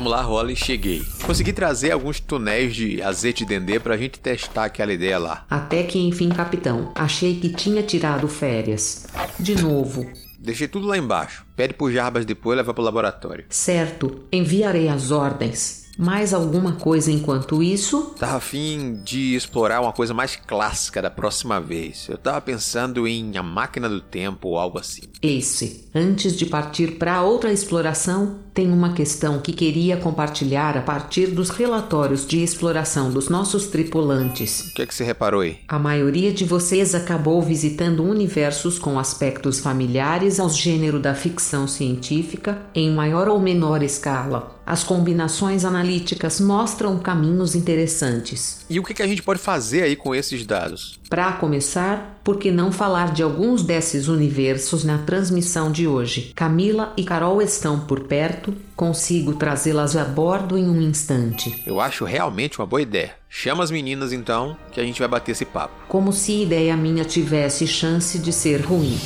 Vamos lá, rola e cheguei. Consegui trazer alguns tonéis de azeite de dendê pra gente testar aquela ideia lá. Até que enfim, capitão, achei que tinha tirado férias. De novo. Deixei tudo lá embaixo. Pede pro Jarbas depois e leva pro laboratório. Certo, enviarei as ordens. Mais alguma coisa enquanto isso? Tava afim de explorar uma coisa mais clássica da próxima vez. Eu tava pensando em A Máquina do Tempo ou algo assim. Ace, antes de partir para outra exploração, tem uma questão que queria compartilhar a partir dos relatórios de exploração dos nossos tripulantes. O que é que você reparou aí? A maioria de vocês acabou visitando universos com aspectos familiares ao gênero da ficção científica em maior ou menor escala. As combinações analíticas mostram caminhos interessantes. E o que, a gente pode fazer aí com esses dados? Para começar, por que não falar de alguns desses universos na transmissão de hoje? Camila e Carol estão por perto, consigo trazê-las a bordo em um instante. Eu acho realmente uma boa ideia. Chama as meninas então, que a gente vai bater esse papo. Como se ideia minha tivesse chance de ser ruim.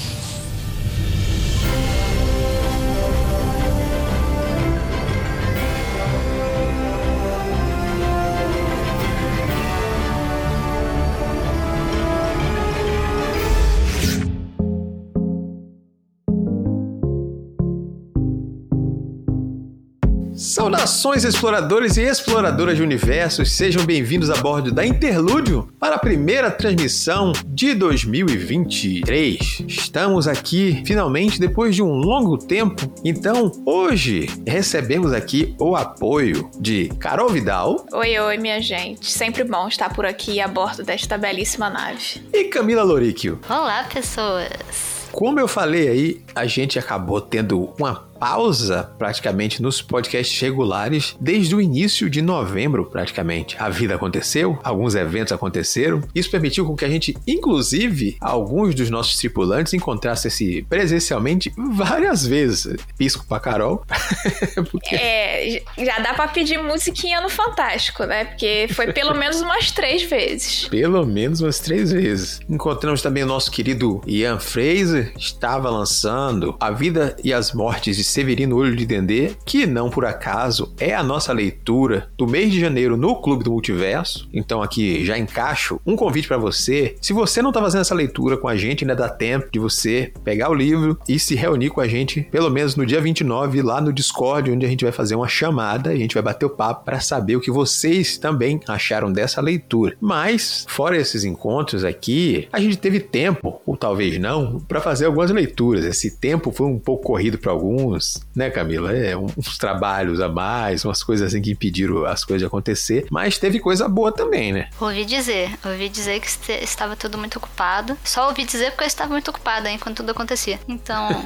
Saudações, exploradores e exploradoras de universos, sejam bem-vindos a bordo da Interlúdio para a primeira transmissão de 2023. Estamos aqui finalmente depois de um longo tempo, então hoje recebemos aqui o apoio de Carol Vidal. Oi, oi, minha gente. Sempre bom estar por aqui a bordo desta belíssima nave. E Camila Loríquio. Olá, pessoas. Como eu falei aí, a gente acabou tendo uma pausa praticamente nos podcasts regulares desde o início de novembro, praticamente. A vida aconteceu, alguns eventos aconteceram. Isso permitiu com que a gente, inclusive, alguns dos nossos tripulantes encontrassem-se presencialmente várias vezes. Pisco pra Carol. Porque... É, já dá pra pedir musiquinha no Fantástico, né? Porque foi pelo menos umas três vezes. Pelo menos umas três vezes. Encontramos também o nosso querido Ian Fraser, estava lançando A Vida e as Mortes de Severino Olho de Dendê, que não por acaso é a nossa leitura do mês de janeiro no Clube do Multiverso. Então aqui já encaixo um convite para você. Se você não tá fazendo essa leitura com a gente, ainda dá tempo de você pegar o livro e se reunir com a gente, pelo menos no dia 29, lá no Discord, onde a gente vai fazer uma chamada a gente vai bater o papo para saber o que vocês também acharam dessa leitura. Mas, fora esses encontros aqui, a gente teve tempo, ou talvez não, para fazer algumas leituras. Esse tempo foi um pouco corrido para alguns, né, Camila? É, uns trabalhos a mais, umas coisas assim que impediram as coisas de acontecer, mas teve coisa boa também, né? Ouvi dizer, ouvi dizer que estava tudo muito ocupado. Só ouvi dizer porque eu estava muito ocupada enquanto tudo acontecia. Então.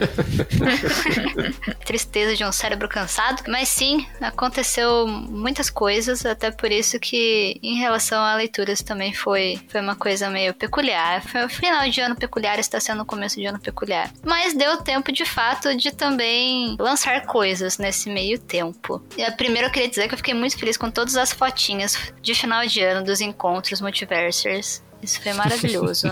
Tristeza de um cérebro cansado. Mas sim, aconteceu muitas coisas, até por isso que em relação a leituras também foi, foi uma coisa meio peculiar. Foi o final de ano peculiar, está sendo o começo de ano peculiar. Mas deu tempo de fato de também lançar coisas nesse meio tempo. E primeiro eu queria dizer que eu fiquei muito feliz com todas as fotinhas de final de ano dos encontros multiversers. Isso foi maravilhoso.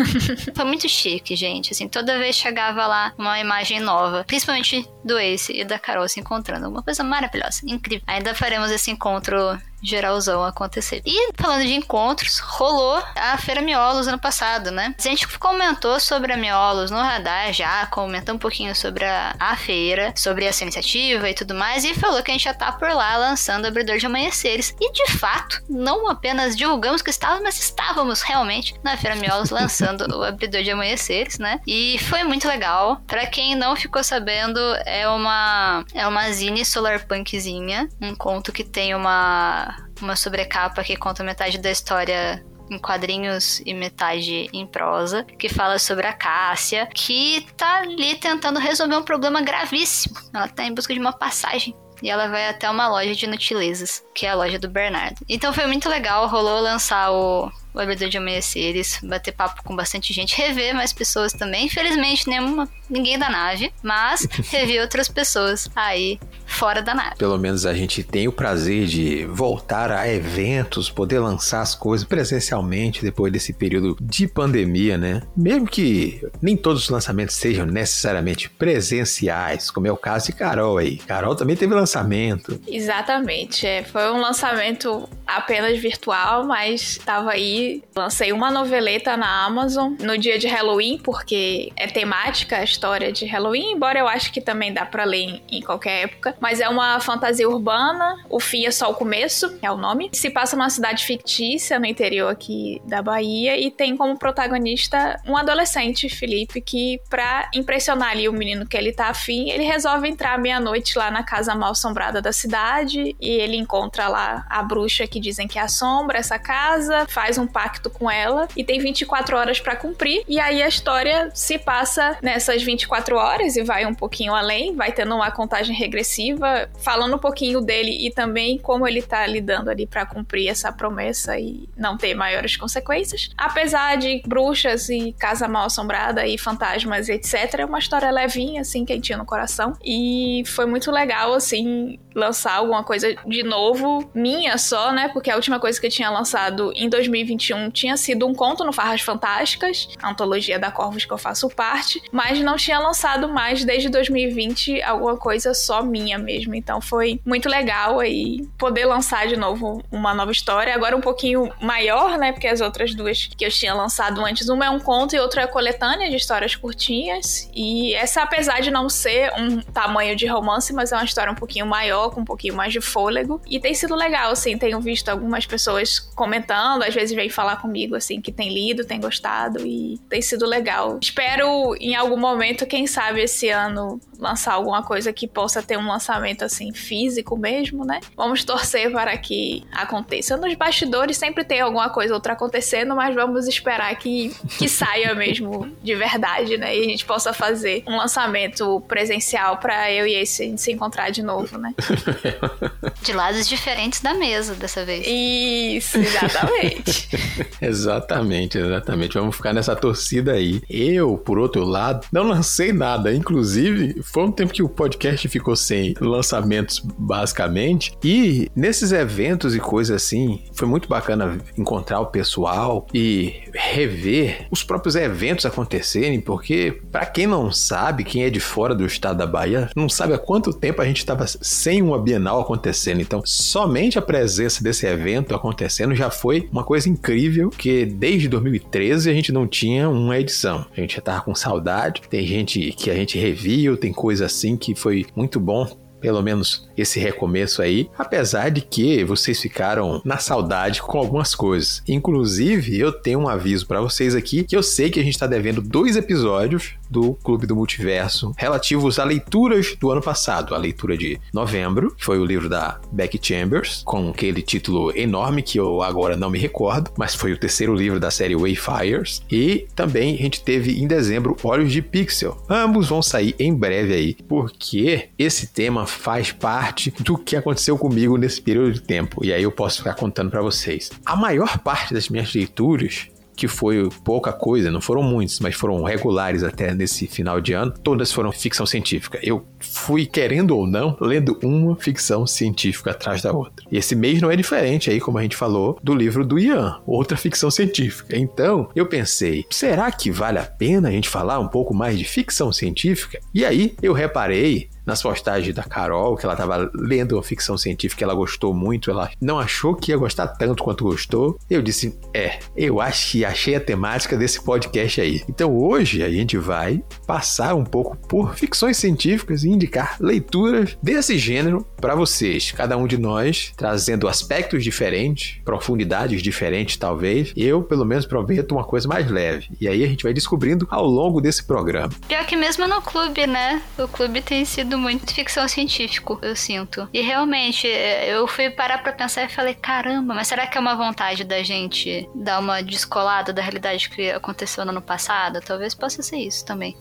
foi muito chique, gente. Assim, toda vez chegava lá uma imagem nova, principalmente do Ace e da Carol se encontrando. Uma coisa maravilhosa, incrível. Ainda faremos esse encontro geralzão acontecer. E falando de encontros, rolou a Feira Miolos ano passado, né? A gente comentou sobre a Miolos no radar já, comentou um pouquinho sobre a, a feira, sobre essa iniciativa e tudo mais, e falou que a gente já tá por lá lançando o Abridor de Amanheceres. E de fato, não apenas divulgamos que estávamos, mas estávamos realmente na Feira Miolos lançando o Abridor de Amanheceres, né? E foi muito legal. Para quem não ficou sabendo, é uma é uma zine solarpunkzinha, um conto que tem uma uma sobrecapa que conta metade da história em quadrinhos e metade em prosa, que fala sobre a Cássia, que tá ali tentando resolver um problema gravíssimo. Ela tá em busca de uma passagem e ela vai até uma loja de inutilezas, que é a loja do Bernardo. Então foi muito legal, rolou lançar o, o Abridor de Amanheceres, bater papo com bastante gente, rever mais pessoas também. Infelizmente, nenhuma, ninguém da nave, mas revi outras pessoas aí fora da nave. Pelo menos a gente tem o prazer de voltar a eventos, poder lançar as coisas presencialmente depois desse período de pandemia, né? Mesmo que nem todos os lançamentos sejam necessariamente presenciais, como é o caso de Carol aí. Carol também teve lançamento. Exatamente. É, foi um lançamento apenas virtual, mas estava aí. Lancei uma noveleta na Amazon no dia de Halloween, porque é temática a história de Halloween, embora eu acho que também dá para ler em, qualquer época. Mas é uma fantasia urbana, o fim é só o começo, é o nome. Se passa numa cidade fictícia no interior aqui da Bahia e tem como protagonista um adolescente, Felipe, que pra impressionar ali o menino que ele tá afim, ele resolve entrar meia-noite lá na casa mal assombrada da cidade e ele encontra lá a bruxa que dizem que assombra essa casa, faz um pacto com ela e tem 24 horas para cumprir. E aí a história se passa nessas 24 horas e vai um pouquinho além, vai tendo uma contagem regressiva, falando um pouquinho dele e também como ele tá lidando ali para cumprir essa promessa e não ter maiores consequências. Apesar de bruxas e casa mal assombrada e fantasmas e etc, é uma história levinha assim, quentinha no coração e foi muito legal assim lançar alguma coisa de novo, minha só, né? Porque a última coisa que eu tinha lançado em 2021 tinha sido um conto no Farras Fantásticas, a antologia da Corvos que eu faço parte, mas não tinha lançado mais desde 2020 alguma coisa só minha mesmo. Então foi muito legal aí poder lançar de novo uma nova história, agora um pouquinho maior, né? Porque as outras duas que eu tinha lançado antes, uma é um conto e outra é coletânea de histórias curtinhas. E essa, apesar de não ser um tamanho de romance, mas é uma história um pouquinho maior com um pouquinho mais de fôlego. E tem sido legal, assim, tenho visto algumas pessoas comentando, às vezes vem falar comigo, assim, que tem lido, tem gostado e tem sido legal. Espero em algum momento, quem sabe esse ano, lançar alguma coisa que possa ter um lançamento, assim, físico mesmo, né? Vamos torcer para que aconteça. Nos bastidores sempre tem alguma coisa outra acontecendo, mas vamos esperar que, que saia mesmo de verdade, né? E a gente possa fazer um lançamento presencial para eu e esse se encontrar de novo, né? De lados diferentes da mesa dessa vez. Isso, exatamente. exatamente, exatamente. Vamos ficar nessa torcida aí. Eu, por outro lado, não lancei nada. Inclusive, foi um tempo que o podcast ficou sem lançamentos, basicamente. E nesses eventos e coisas assim, foi muito bacana encontrar o pessoal e rever os próprios eventos acontecerem, porque para quem não sabe, quem é de fora do estado da Bahia, não sabe há quanto tempo a gente estava sem uma Bienal acontecendo. Então, somente a presença desse evento acontecendo já foi uma coisa incrível, que desde 2013 a gente não tinha uma edição. A gente já tava com saudade, tem gente que a gente reviu, tem coisa assim que foi muito bom pelo menos esse recomeço aí, apesar de que vocês ficaram na saudade com algumas coisas. Inclusive, eu tenho um aviso para vocês aqui que eu sei que a gente está devendo dois episódios do Clube do Multiverso relativos a leituras do ano passado. A leitura de novembro, que foi o livro da Becky Chambers, com aquele título enorme que eu agora não me recordo, mas foi o terceiro livro da série Wayfires. E também a gente teve em dezembro Olhos de Pixel. Ambos vão sair em breve aí, porque esse tema faz parte do que aconteceu comigo nesse período de tempo. E aí eu posso ficar contando para vocês. A maior parte das minhas leituras que foi pouca coisa, não foram muitos, mas foram regulares até nesse final de ano, todas foram ficção científica. Eu fui, querendo ou não, lendo uma ficção científica atrás da outra. E esse mês não é diferente aí, como a gente falou, do livro do Ian, outra ficção científica. Então, eu pensei, será que vale a pena a gente falar um pouco mais de ficção científica? E aí, eu reparei nas postagens da Carol, que ela estava lendo uma ficção científica, ela gostou muito, ela não achou que ia gostar tanto quanto gostou. Eu disse, é, eu acho que achei a temática desse podcast aí. Então hoje a gente vai passar um pouco por ficções científicas e indicar leituras desse gênero para vocês. Cada um de nós trazendo aspectos diferentes, profundidades diferentes talvez. Eu, pelo menos, prometo uma coisa mais leve. E aí a gente vai descobrindo ao longo desse programa. Pior que mesmo no clube, né? O clube tem sido muito ficção científico, eu sinto. E realmente, é, eu fui parar pra pensar e falei, caramba, mas será que é uma vontade da gente dar uma descolada da realidade que aconteceu no ano passado? Talvez possa ser isso também.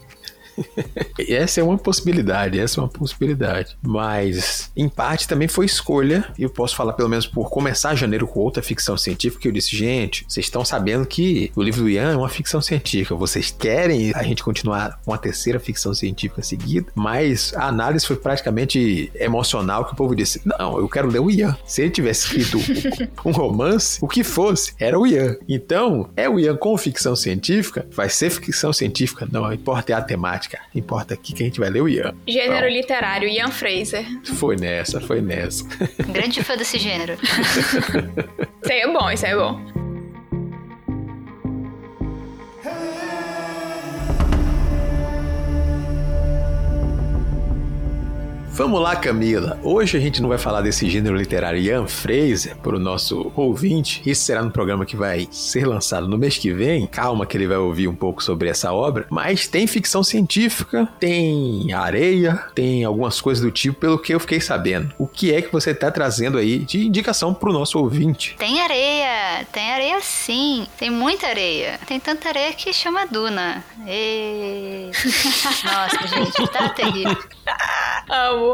essa é uma possibilidade, essa é uma possibilidade. Mas, em parte, também foi escolha, e eu posso falar pelo menos por começar janeiro com outra ficção científica, que eu disse, gente, vocês estão sabendo que o livro do Ian é uma ficção científica, vocês querem a gente continuar com a terceira ficção científica seguida, mas a análise foi praticamente emocional, que o povo disse, não, eu quero ler o Ian. Se ele tivesse escrito um romance, o que fosse, era o Ian. Então, é o Ian com ficção científica, vai ser ficção científica, não, importa é a temática, importa aqui que a gente vai ler o Ian. Gênero então, literário, Ian Fraser. Foi nessa, foi nessa. Grande fã desse gênero. isso aí é bom, isso aí é bom. Vamos lá, Camila. Hoje a gente não vai falar desse gênero literário Ian Fraser para o nosso ouvinte. Isso será no programa que vai ser lançado no mês que vem. Calma que ele vai ouvir um pouco sobre essa obra. Mas tem ficção científica, tem areia, tem algumas coisas do tipo, pelo que eu fiquei sabendo. O que é que você está trazendo aí de indicação para o nosso ouvinte? Tem areia, tem areia sim. Tem muita areia. Tem tanta areia que chama Duna. E... Nossa, gente, tá terrível.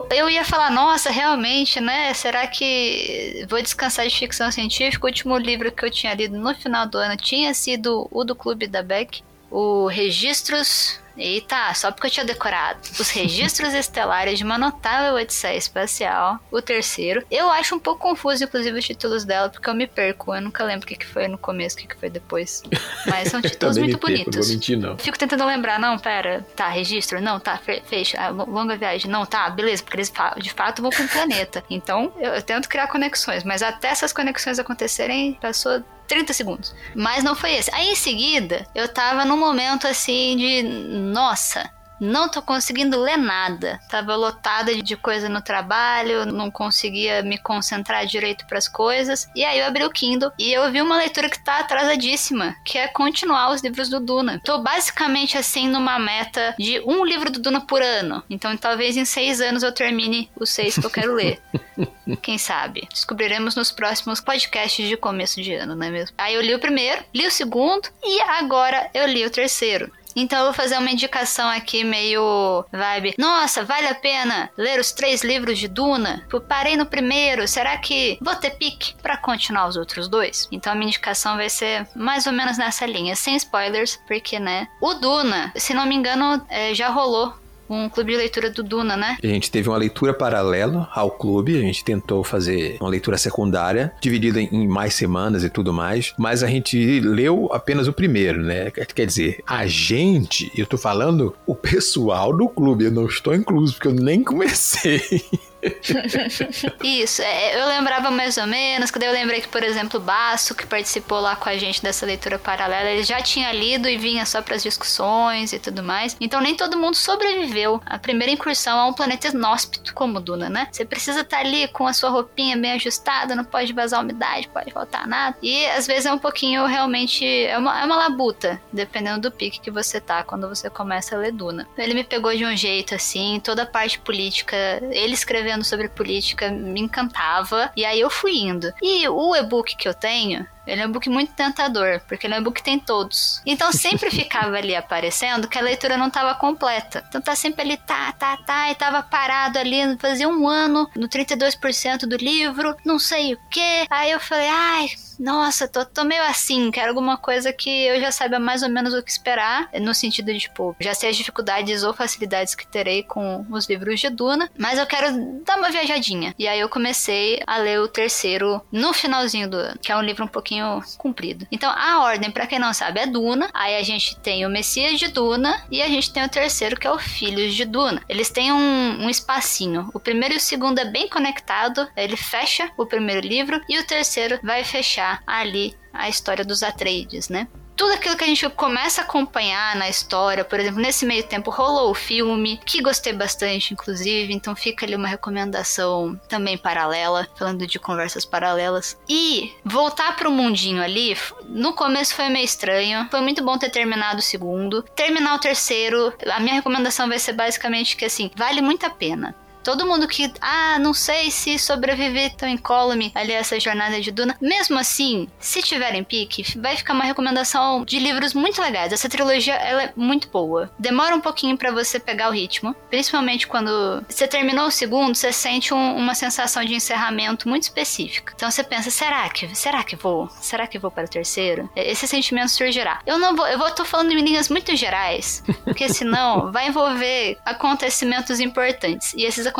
Eu ia falar, nossa, realmente, né? Será que vou descansar de ficção científica? O último livro que eu tinha lido no final do ano tinha sido o do Clube da Beck, o Registros Eita, só porque eu tinha decorado. Os registros estelares de uma notável Odisseia Espacial. O terceiro. Eu acho um pouco confuso, inclusive, os títulos dela, porque eu me perco. Eu nunca lembro o que, que foi no começo, o que, que foi depois. Mas são títulos muito perco, bonitos. Não vou mentir, não. Fico tentando lembrar, não, pera. Tá, registro? Não, tá, fecha. Ah, longa viagem? Não, tá, beleza, porque eles de fato vão pro planeta. Então, eu, eu tento criar conexões, mas até essas conexões acontecerem, passou 30 segundos. Mas não foi esse. Aí em seguida, eu tava num momento assim de. Nossa, não tô conseguindo ler nada. Tava lotada de coisa no trabalho, não conseguia me concentrar direito para as coisas. E aí eu abri o Kindle e eu vi uma leitura que tá atrasadíssima, que é continuar os livros do Duna. Tô basicamente assim numa meta de um livro do Duna por ano. Então talvez em seis anos eu termine os seis que eu quero ler. Quem sabe? Descobriremos nos próximos podcasts de começo de ano, não é mesmo? Aí eu li o primeiro, li o segundo e agora eu li o terceiro. Então eu vou fazer uma indicação aqui meio vibe. Nossa, vale a pena ler os três livros de Duna? Eu parei no primeiro, será que vou ter pique para continuar os outros dois? Então a minha indicação vai ser mais ou menos nessa linha, sem spoilers, porque né? O Duna, se não me engano, é, já rolou um clube de leitura do Duna, né? A gente teve uma leitura paralela ao clube, a gente tentou fazer uma leitura secundária, dividida em mais semanas e tudo mais, mas a gente leu apenas o primeiro, né? Quer dizer, a gente, eu tô falando o pessoal do clube, eu não estou incluso, porque eu nem comecei. Isso, é, eu lembrava mais ou menos, quando eu lembrei que, por exemplo, o Basso, que participou lá com a gente dessa leitura paralela, ele já tinha lido e vinha só para as discussões e tudo mais. Então nem todo mundo sobreviveu à primeira incursão a um planeta inóspito como Duna, né? Você precisa estar tá ali com a sua roupinha bem ajustada, não pode vazar umidade, pode faltar nada. E às vezes é um pouquinho realmente. É uma, é uma labuta, dependendo do pique que você tá quando você começa a ler Duna. Ele me pegou de um jeito assim, toda a parte política, ele escrevendo sobre política me encantava. E aí eu fui indo. E o e-book que eu tenho, ele é um book muito tentador, porque ele é um book que tem todos. Então sempre ficava ali aparecendo que a leitura não estava completa. Então tá sempre ali, tá, tá, tá, e tava parado ali, fazia um ano, no 32% do livro, não sei o que. Aí eu falei, ai, nossa, tô, tô meio assim, quero alguma coisa que eu já saiba mais ou menos o que esperar, no sentido de, tipo, já sei as dificuldades ou facilidades que terei com os livros de Duna, mas eu quero dar uma viajadinha. E aí eu comecei a ler o terceiro no finalzinho do ano, que é um livro um pouquinho comprido. Então, a ordem, para quem não sabe, é Duna, aí a gente tem o Messias de Duna e a gente tem o terceiro, que é o Filhos de Duna. Eles têm um, um espacinho. O primeiro e o segundo é bem conectado, ele fecha o primeiro livro e o terceiro vai fechar ali a história dos Atreides, né? Tudo aquilo que a gente começa a acompanhar na história, por exemplo, nesse meio tempo rolou o filme, que gostei bastante, inclusive, então fica ali uma recomendação também paralela, falando de conversas paralelas. E voltar pro mundinho ali, no começo foi meio estranho, foi muito bom ter terminado o segundo. Terminar o terceiro, a minha recomendação vai ser basicamente que assim, vale muito a pena Todo mundo que, ah, não sei se sobreviver tão incólume ali essa jornada de Duna. Mesmo assim, se tiverem pique, vai ficar uma recomendação de livros muito legais. Essa trilogia, ela é muito boa. Demora um pouquinho para você pegar o ritmo, principalmente quando você terminou o segundo, você sente um, uma sensação de encerramento muito específica. Então você pensa, será que, será que vou? Será que vou para o terceiro? Esse sentimento surgirá. Eu não vou, eu vou tô falando em linhas muito gerais, porque senão vai envolver acontecimentos importantes. E esses acontecimentos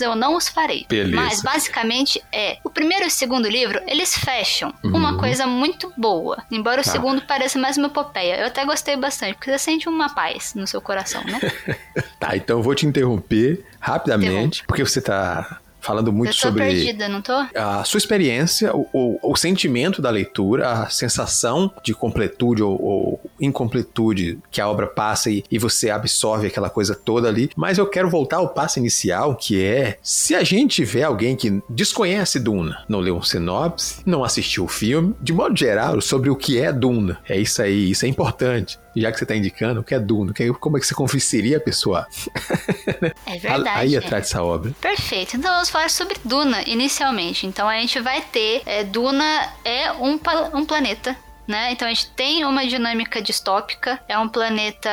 eu não os farei. Beleza. Mas basicamente é, o primeiro e o segundo livro, eles fecham uhum. uma coisa muito boa. Embora o tá. segundo pareça mais uma epopeia. Eu até gostei bastante, porque você sente uma paz no seu coração, né? tá, então eu vou te interromper rapidamente, porque você tá falando muito sobre perdida, não tô? a sua experiência, o, o, o, sentimento da leitura, a sensação de completude ou, ou incompletude que a obra passa e, e, você absorve aquela coisa toda ali. Mas eu quero voltar ao passo inicial, que é se a gente tiver alguém que desconhece Duna, não leu um sinopse, não assistiu o filme, de modo geral, sobre o que é Duna. É isso aí, isso é importante já que você está indicando, o que é Duna, como é que você convenceria a pessoa? É verdade. Aí atrás dessa obra. Perfeito. Então vamos falar sobre Duna inicialmente. Então a gente vai ter. É, Duna é um, um planeta né? Então a gente tem uma dinâmica distópica, é um planeta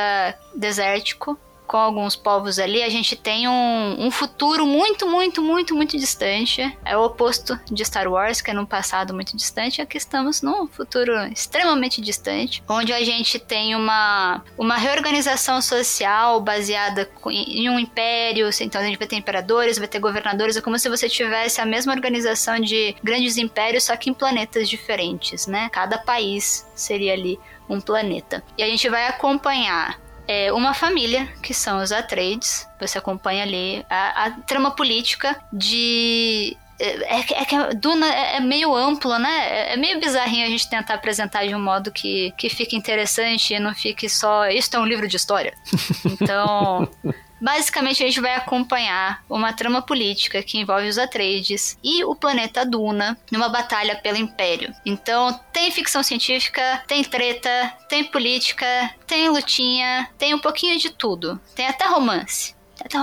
desértico, com alguns povos ali, a gente tem um, um futuro muito, muito, muito, muito distante. É o oposto de Star Wars, que é num passado muito distante. Aqui estamos num futuro extremamente distante, onde a gente tem uma, uma reorganização social baseada em um império. Então a gente vai ter imperadores, vai ter governadores. É como se você tivesse a mesma organização de grandes impérios, só que em planetas diferentes, né? Cada país seria ali um planeta. E a gente vai acompanhar é uma família, que são os Atreides. Você acompanha ali a, a trama política de é, é, é que a Duna é, é, meio amplo, né? É, é, meio bizarrinho a gente tentar apresentar de um modo que, que fique interessante e não fique só. Isso é um livro de história. Então. Basicamente, a gente vai acompanhar uma trama política que envolve os Atreides e o planeta Duna numa batalha pelo Império. Então, tem ficção científica, tem treta, tem política, tem lutinha, tem um pouquinho de tudo. Tem até romance.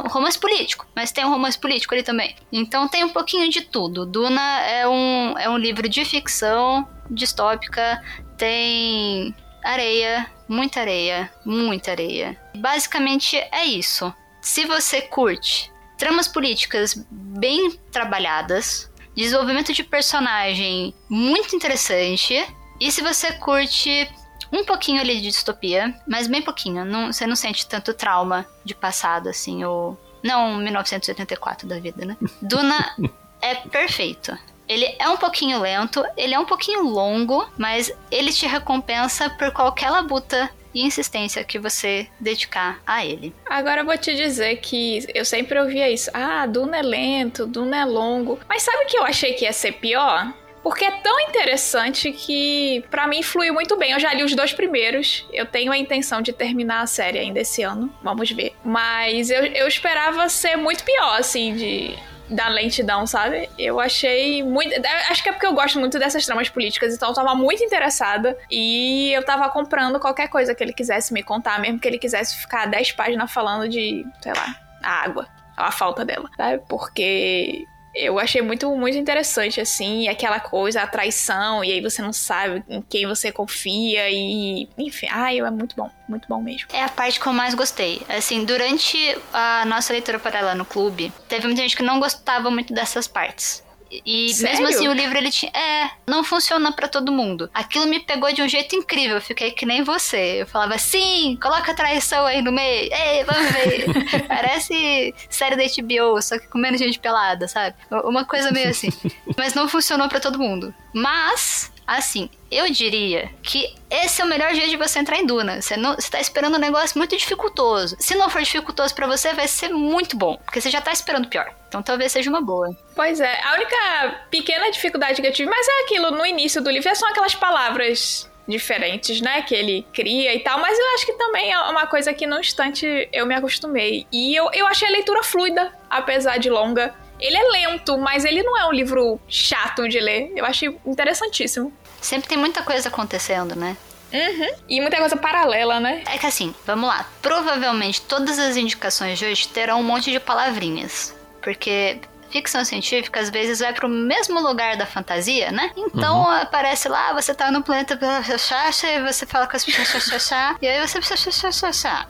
Romance político, mas tem um romance político ali também. Então tem um pouquinho de tudo. Duna é um, é um livro de ficção distópica, tem areia, muita areia, muita areia. Basicamente é isso. Se você curte tramas políticas bem trabalhadas, desenvolvimento de personagem muito interessante, e se você curte um pouquinho ali de distopia, mas bem pouquinho, não, você não sente tanto trauma de passado assim, ou não 1984 da vida, né? Duna é perfeito. Ele é um pouquinho lento, ele é um pouquinho longo, mas ele te recompensa por qualquer labuta e insistência que você dedicar a ele. Agora eu vou te dizer que eu sempre ouvia isso. Ah, Duna é lento, Duna é longo. Mas sabe o que eu achei que ia ser pior? Porque é tão interessante que para mim fluiu muito bem. Eu já li os dois primeiros. Eu tenho a intenção de terminar a série ainda esse ano. Vamos ver. Mas eu, eu esperava ser muito pior, assim, de da lentidão, sabe? Eu achei muito. Acho que é porque eu gosto muito dessas tramas políticas, então eu tava muito interessada e eu tava comprando qualquer coisa que ele quisesse me contar, mesmo que ele quisesse ficar 10 páginas falando de, sei lá, a água, a falta dela, sabe? Porque eu achei muito, muito interessante, assim, aquela coisa, a traição, e aí você não sabe em quem você confia, e enfim, ai, é muito bom, muito bom mesmo. É a parte que eu mais gostei. Assim, durante a nossa leitura paralela no clube, teve muita gente que não gostava muito dessas partes. E Sério? mesmo assim o livro ele tinha. É, não funciona para todo mundo. Aquilo me pegou de um jeito incrível. Eu fiquei que nem você. Eu falava, sim, coloca a traição aí no meio. Ei, vamos ver. Parece série da HBO, só que com menos gente pelada, sabe? Uma coisa meio assim. Mas não funcionou para todo mundo. Mas Assim, eu diria que esse é o melhor jeito de você entrar em Duna. Você, não, você tá esperando um negócio muito dificultoso. Se não for dificultoso para você, vai ser muito bom, porque você já tá esperando pior. Então talvez seja uma boa. Pois é, a única pequena dificuldade que eu tive, mas é aquilo no início do livro, são aquelas palavras diferentes, né, que ele cria e tal, mas eu acho que também é uma coisa que no instante eu me acostumei. E eu, eu achei a leitura fluida, apesar de longa. Ele é lento, mas ele não é um livro chato de ler. Eu achei interessantíssimo. Sempre tem muita coisa acontecendo, né? Uhum. E muita coisa paralela, né? É que assim, vamos lá. Provavelmente todas as indicações de hoje terão um monte de palavrinhas. porque ficção científica às vezes vai pro mesmo lugar da fantasia, né? Então uhum. aparece lá, você tá no planeta chacha e você fala com as pessoas e aí você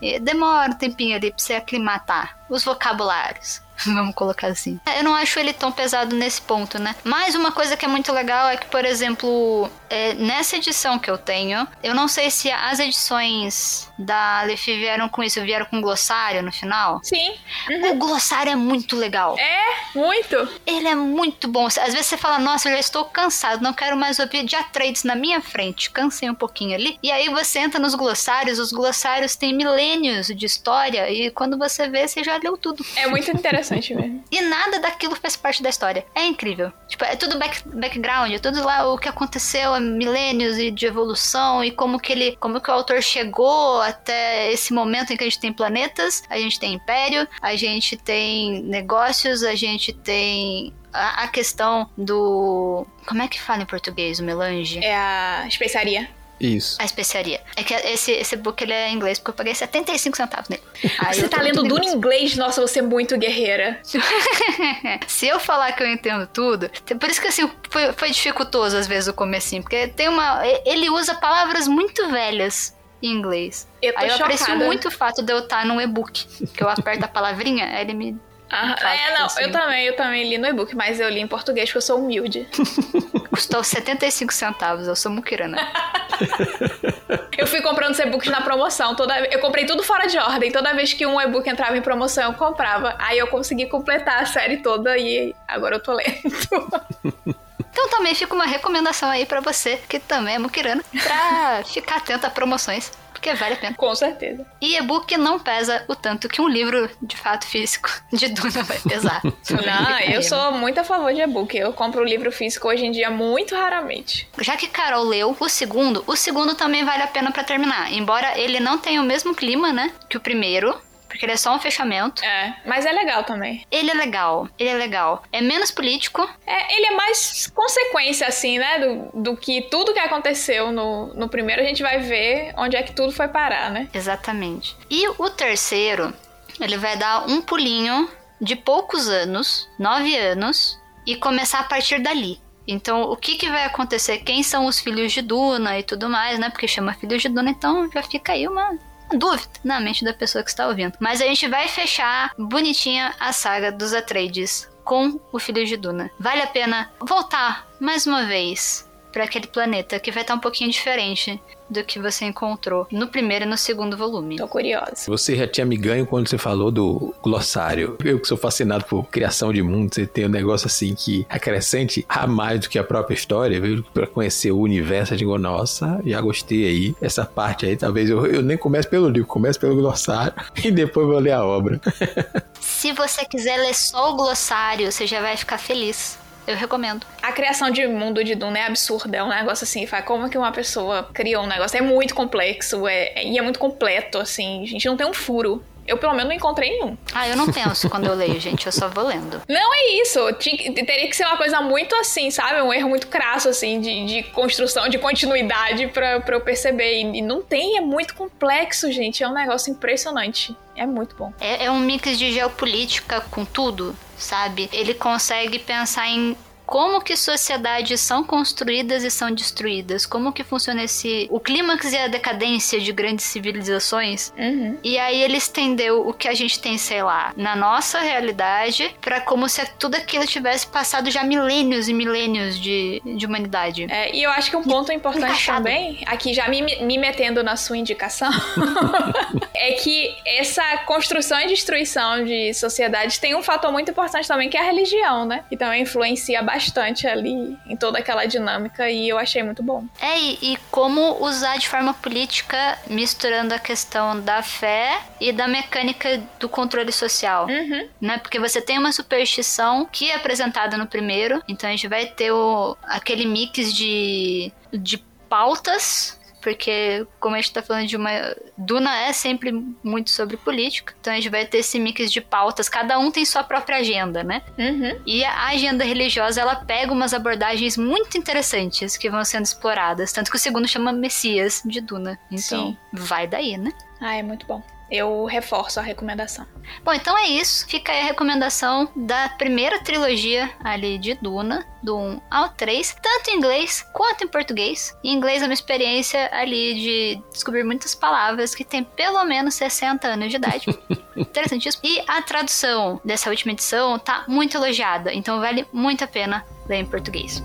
e demora um tempinho ali pra você aclimatar os vocabulários. Vamos colocar assim. Eu não acho ele tão pesado nesse ponto, né? Mas uma coisa que é muito legal é que, por exemplo, é, nessa edição que eu tenho, eu não sei se as edições da Aleph vieram com isso, vieram com glossário no final. Sim. Uhum. O glossário é muito legal. É, muito. Ele é muito bom. Às vezes você fala, nossa, eu já estou cansado, não quero mais ouvir de Atreides na minha frente. Cansei um pouquinho ali. E aí você entra nos glossários, os glossários têm milênios de história e quando você vê, você já leu tudo. É muito interessante mesmo. e nada daquilo faz parte da história. É incrível. Tipo, é tudo back, background, é tudo lá o que aconteceu milênios e de evolução e como que ele, como que o autor chegou até esse momento em que a gente tem planetas, a gente tem império, a gente tem negócios, a gente tem a, questão do. Como é que fala em português o melange? É a especiaria. Isso. A especiaria. É que esse, esse book ele é em inglês, porque eu paguei 75 centavos nele. Aí você tá lendo Duna em inglês? Nossa, você é muito guerreira. Se eu falar que eu entendo tudo, por isso que assim, foi, foi dificultoso às vezes o comecinho, porque tem uma. Ele usa palavras muito velhas em inglês. Eu tô Aí eu chocada. aprecio muito o fato de eu estar num e-book, que eu aperto a palavrinha, aí ele me ah, é, não, assim. eu também, eu também li no e-book, mas eu li em português porque eu sou humilde. Custou 75 centavos, eu sou muquirana. eu fui comprando os e-books na promoção. Toda, eu comprei tudo fora de ordem. Toda vez que um e-book entrava em promoção, eu comprava. Aí eu consegui completar a série toda e agora eu tô lendo. Então também fica uma recomendação aí para você que também é muquirana, pra ficar atento a promoções porque vale a pena. Com certeza. E e-book não pesa o tanto que um livro, de fato, físico de Duna vai pesar. não, eu sou muito a favor de e-book. Eu compro o livro físico hoje em dia muito raramente. Já que Carol leu o segundo, o segundo também vale a pena para terminar. Embora ele não tenha o mesmo clima, né, que o primeiro, porque ele é só um fechamento. É, mas é legal também. Ele é legal, ele é legal. É menos político. É, ele é mais consequência, assim, né? Do, do que tudo que aconteceu no, no primeiro, a gente vai ver onde é que tudo foi parar, né? Exatamente. E o terceiro, ele vai dar um pulinho de poucos anos, nove anos, e começar a partir dali. Então, o que, que vai acontecer? Quem são os filhos de Duna e tudo mais, né? Porque chama filhos de Duna, então já fica aí uma dúvida na mente da pessoa que está ouvindo. Mas a gente vai fechar bonitinha a saga dos Atreides com o filho de Duna. Vale a pena voltar mais uma vez para aquele planeta que vai estar um pouquinho diferente do que você encontrou no primeiro e no segundo volume. Tô curiosa. Você já tinha me ganho quando você falou do glossário. Eu que sou fascinado por criação de mundo, você tem um negócio assim que acrescente a mais do que a própria história, viu? Pra conhecer o universo, eu digo, nossa, já gostei aí. Essa parte aí, talvez eu, eu nem comece pelo livro, comece pelo glossário e depois vou ler a obra. Se você quiser ler só o glossário, você já vai ficar feliz. Eu recomendo. A criação de mundo de Duna é absurda. É um negócio assim, como que uma pessoa criou um negócio. É muito complexo é, e é muito completo, assim. A gente não tem um furo. Eu, pelo menos, não encontrei nenhum. Ah, eu não penso quando eu leio, gente. Eu só vou lendo. Não é isso. Tinha, teria que ser uma coisa muito assim, sabe? Um erro muito crasso, assim, de, de construção, de continuidade pra, pra eu perceber. E, e não tem, é muito complexo, gente. É um negócio impressionante. É muito bom. É, é um mix de geopolítica com tudo, sabe? Ele consegue pensar em como que sociedades são construídas e são destruídas, como que funciona esse o clímax e a decadência de grandes civilizações. Uhum. E aí ele estendeu o que a gente tem, sei lá, na nossa realidade, para como se tudo aquilo tivesse passado já milênios e milênios de, de humanidade. É, e eu acho que um ponto importante Encaixado. também, aqui já me, me metendo na sua indicação, é que essa construção e destruição de sociedades tem um fator muito importante também, que é a religião, né? E também influencia bastante bastante ali em toda aquela dinâmica e eu achei muito bom. É, e, e como usar de forma política, misturando a questão da fé e da mecânica do controle social. Uhum. Né? Porque você tem uma superstição que é apresentada no primeiro, então a gente vai ter o, aquele mix de, de pautas porque como a gente tá falando de uma. Duna é sempre muito sobre política, então a gente vai ter esse mix de pautas, cada um tem sua própria agenda, né? Uhum. E a agenda religiosa, ela pega umas abordagens muito interessantes que vão sendo exploradas, tanto que o segundo chama Messias de Duna. Então, Sim. vai daí, né? Ah, é muito bom. Eu reforço a recomendação. Bom, então é isso. Fica aí a recomendação da primeira trilogia ali de Duna, do 1 ao 3, tanto em inglês quanto em português. Em inglês é uma experiência ali de descobrir muitas palavras que tem pelo menos 60 anos de idade. Interessantíssimo. E a tradução dessa última edição tá muito elogiada, então vale muito a pena ler em português.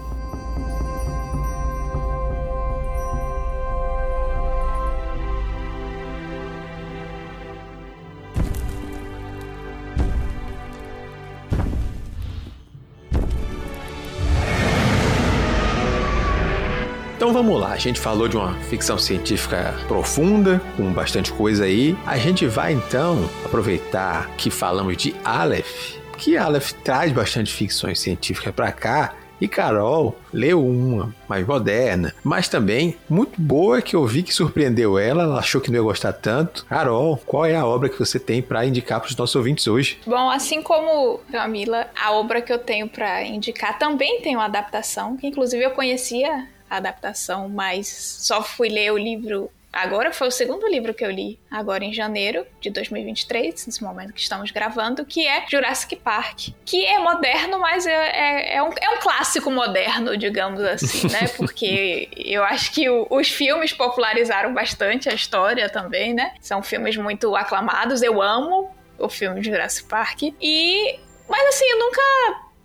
Então vamos lá, a gente falou de uma ficção científica profunda, com bastante coisa aí. A gente vai então aproveitar que falamos de Aleph, que Aleph traz bastante ficções científicas para cá. E Carol leu uma mais moderna, mas também muito boa que eu vi que surpreendeu ela. Ela achou que não ia gostar tanto. Carol, qual é a obra que você tem para indicar para os nossos ouvintes hoje? Bom, assim como Camila, a obra que eu tenho para indicar também tem uma adaptação, que inclusive eu conhecia adaptação, mas só fui ler o livro Agora foi o segundo livro que eu li, agora em janeiro de 2023, nesse momento que estamos gravando, que é Jurassic Park, que é moderno, mas é, é, é, um, é um, clássico moderno, digamos assim, né? Porque eu acho que o, os filmes popularizaram bastante a história também, né? São filmes muito aclamados, eu amo o filme Jurassic Park. E. Mas assim, eu nunca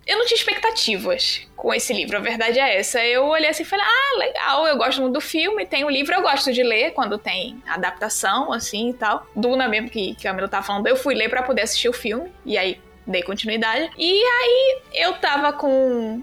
eu não tinha expectativas com esse livro, a verdade é essa. Eu olhei assim e falei, ah, legal, eu gosto muito do filme, tem o livro, eu gosto de ler quando tem adaptação, assim e tal. Duna mesmo, que, que a Camila tá falando, eu fui ler para poder assistir o filme, e aí dei continuidade. E aí eu tava com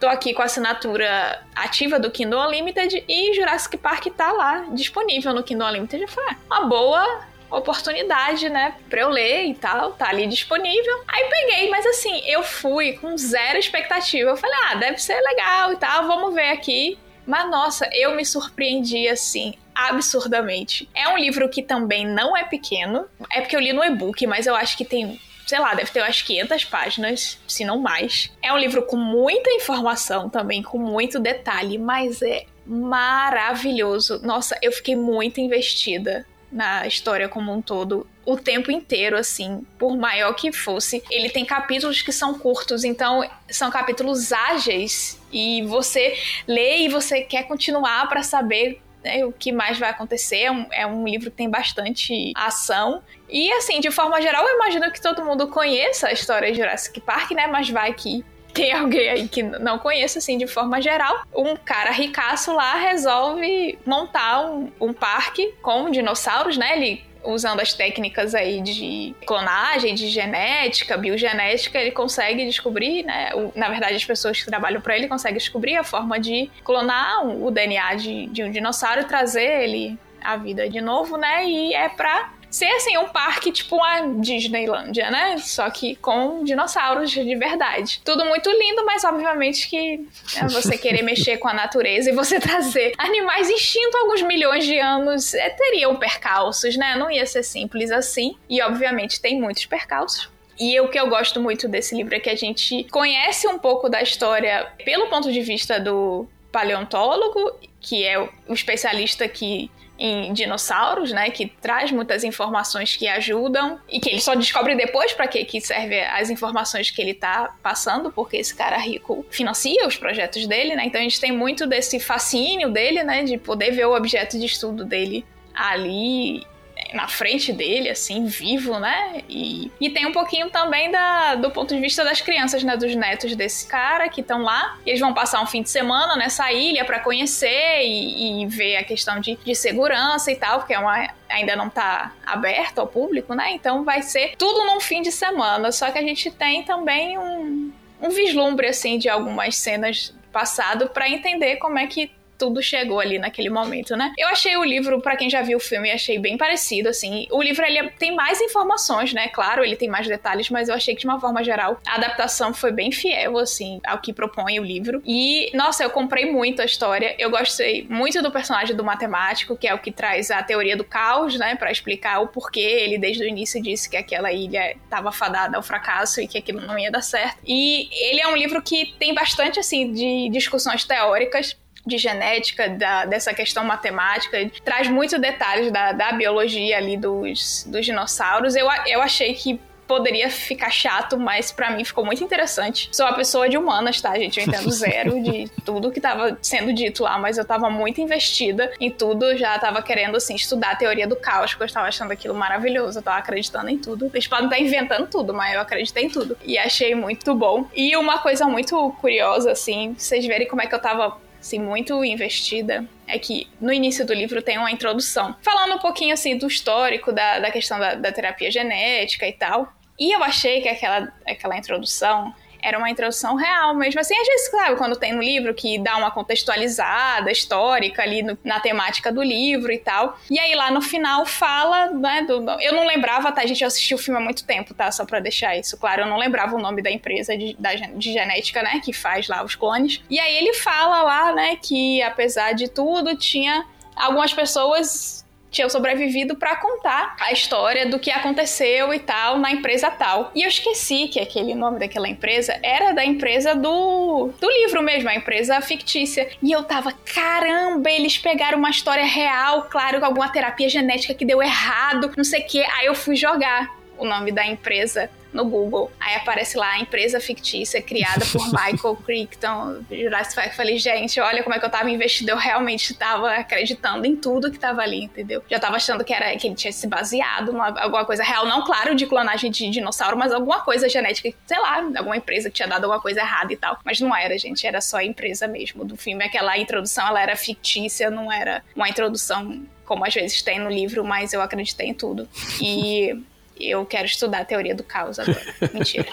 tô aqui com a assinatura ativa do Kindle Unlimited e Jurassic Park tá lá, disponível no Kindle Unlimited. Eu falei, ah, uma boa oportunidade, né, pra eu ler e tal, tá ali disponível. Aí peguei, mas assim, eu fui com zero expectativa. Eu falei, ah, deve ser legal e tal, vamos ver aqui. Mas nossa, eu me surpreendi assim, absurdamente. É um livro que também não é pequeno. É porque eu li no e-book, mas eu acho que tem sei lá, deve ter umas 500 páginas, se não mais. É um livro com muita informação também, com muito detalhe, mas é maravilhoso. Nossa, eu fiquei muito investida na história como um todo o tempo inteiro, assim, por maior que fosse. Ele tem capítulos que são curtos, então são capítulos ágeis e você lê e você quer continuar para saber né, o que mais vai acontecer. É um, é um, livro que tem bastante ação. E, assim, de forma geral, eu imagino que todo mundo conheça a história de Jurassic Park, né? Mas vai que tem alguém aí que não conheça, assim, de forma geral, um cara ricaço lá resolve montar um, um parque com dinossauros, né? Ele usando as técnicas aí de clonagem, de genética, biogenética, ele consegue descobrir, né? Na verdade, as pessoas que trabalham para ele conseguem descobrir a forma de clonar o DNA de, de um dinossauro e trazer ele à vida de novo, né? E é pra ser assim um parque tipo uma Disneylândia, né? Só que com dinossauros de verdade. Tudo muito lindo, mas obviamente que né, você querer mexer com a natureza e você trazer animais extintos alguns milhões de anos é, teriam percalços, né? Não ia ser simples assim. E obviamente tem muitos percalços. E o que eu gosto muito desse livro é que a gente conhece um pouco da história pelo ponto de vista do paleontólogo, que é o especialista que em dinossauros, né, que traz muitas informações que ajudam e que ele só descobre depois para que que serve as informações que ele tá passando, porque esse cara rico financia os projetos dele, né? Então a gente tem muito desse fascínio dele, né, de poder ver o objeto de estudo dele ali na frente dele, assim, vivo, né? E, e tem um pouquinho também da, do ponto de vista das crianças, né? Dos netos desse cara que estão lá. Eles vão passar um fim de semana nessa ilha para conhecer e, e, ver a questão de, de segurança e tal, porque é uma, ainda não tá aberto ao público, né? Então vai ser tudo num fim de semana. Só que a gente tem também um, um vislumbre, assim, de algumas cenas passado para entender como é que tudo chegou ali naquele momento, né? Eu achei o livro, para quem já viu o filme, achei bem parecido, assim. O livro, ele tem mais informações, né? Claro, ele tem mais detalhes, mas eu achei que, de uma forma geral, a adaptação foi bem fiel, assim, ao que propõe o livro. E, nossa, eu comprei muito a história. Eu gostei muito do personagem do matemático, que é o que traz a teoria do caos, né? para explicar o porquê ele, desde o início, disse que aquela ilha estava fadada ao fracasso e que aquilo não ia dar certo. E ele é um livro que tem bastante, assim, de discussões teóricas de genética, da, dessa questão matemática, traz muitos detalhes da, da biologia ali dos, dos dinossauros. Eu, eu achei que poderia ficar chato, mas para mim ficou muito interessante. Sou uma pessoa de humanas, tá, gente? Eu entendo zero de tudo que tava sendo dito lá, mas eu tava muito investida em tudo, já tava querendo, assim, estudar a teoria do caos, porque eu estava achando aquilo maravilhoso, eu tava acreditando em tudo. Eles podem estar inventando tudo, mas eu acreditei em tudo. E achei muito bom. E uma coisa muito curiosa, assim, vocês verem como é que eu tava assim, muito investida é que no início do livro tem uma introdução, falando um pouquinho assim do histórico da, da questão da, da terapia genética e tal. E eu achei que aquela, aquela introdução era uma introdução real mesmo. Assim, às vezes, claro, quando tem no livro que dá uma contextualizada histórica ali no, na temática do livro e tal. E aí lá no final fala, né, do, eu não lembrava, tá, gente, eu assisti o filme há muito tempo, tá, só pra deixar isso claro, eu não lembrava o nome da empresa de, da, de genética, né, que faz lá os clones. E aí ele fala lá, né, que apesar de tudo, tinha algumas pessoas tinham sobrevivido para contar a história do que aconteceu e tal na empresa tal. E eu esqueci que aquele nome daquela empresa era da empresa do, do livro mesmo, a empresa fictícia. E eu tava, caramba, eles pegaram uma história real, claro, com alguma terapia genética que deu errado, não sei o que. Aí eu fui jogar o nome da empresa no Google. Aí aparece lá a empresa fictícia criada por Michael Crichton, Jurassic Park. Falei, gente, olha como é que eu tava investido. Eu realmente tava acreditando em tudo que tava ali, entendeu? Já tava achando que, era, que ele tinha se baseado em alguma coisa real. Não, claro, de clonagem de dinossauro, mas alguma coisa genética, sei lá, alguma empresa que tinha dado alguma coisa errada e tal. Mas não era, gente. Era só a empresa mesmo do filme. Aquela introdução, ela era fictícia, não era uma introdução como às vezes tem no livro, mas eu acreditei em tudo. E eu quero estudar a teoria do caos agora. Mentira.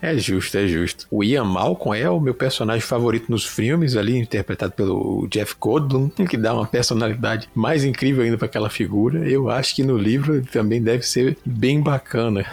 É justo, é justo. O Ian Malcolm é o meu personagem favorito nos filmes, ali, interpretado pelo Jeff Goldblum, que dá uma personalidade mais incrível ainda para aquela figura. Eu acho que no livro também deve ser bem bacana.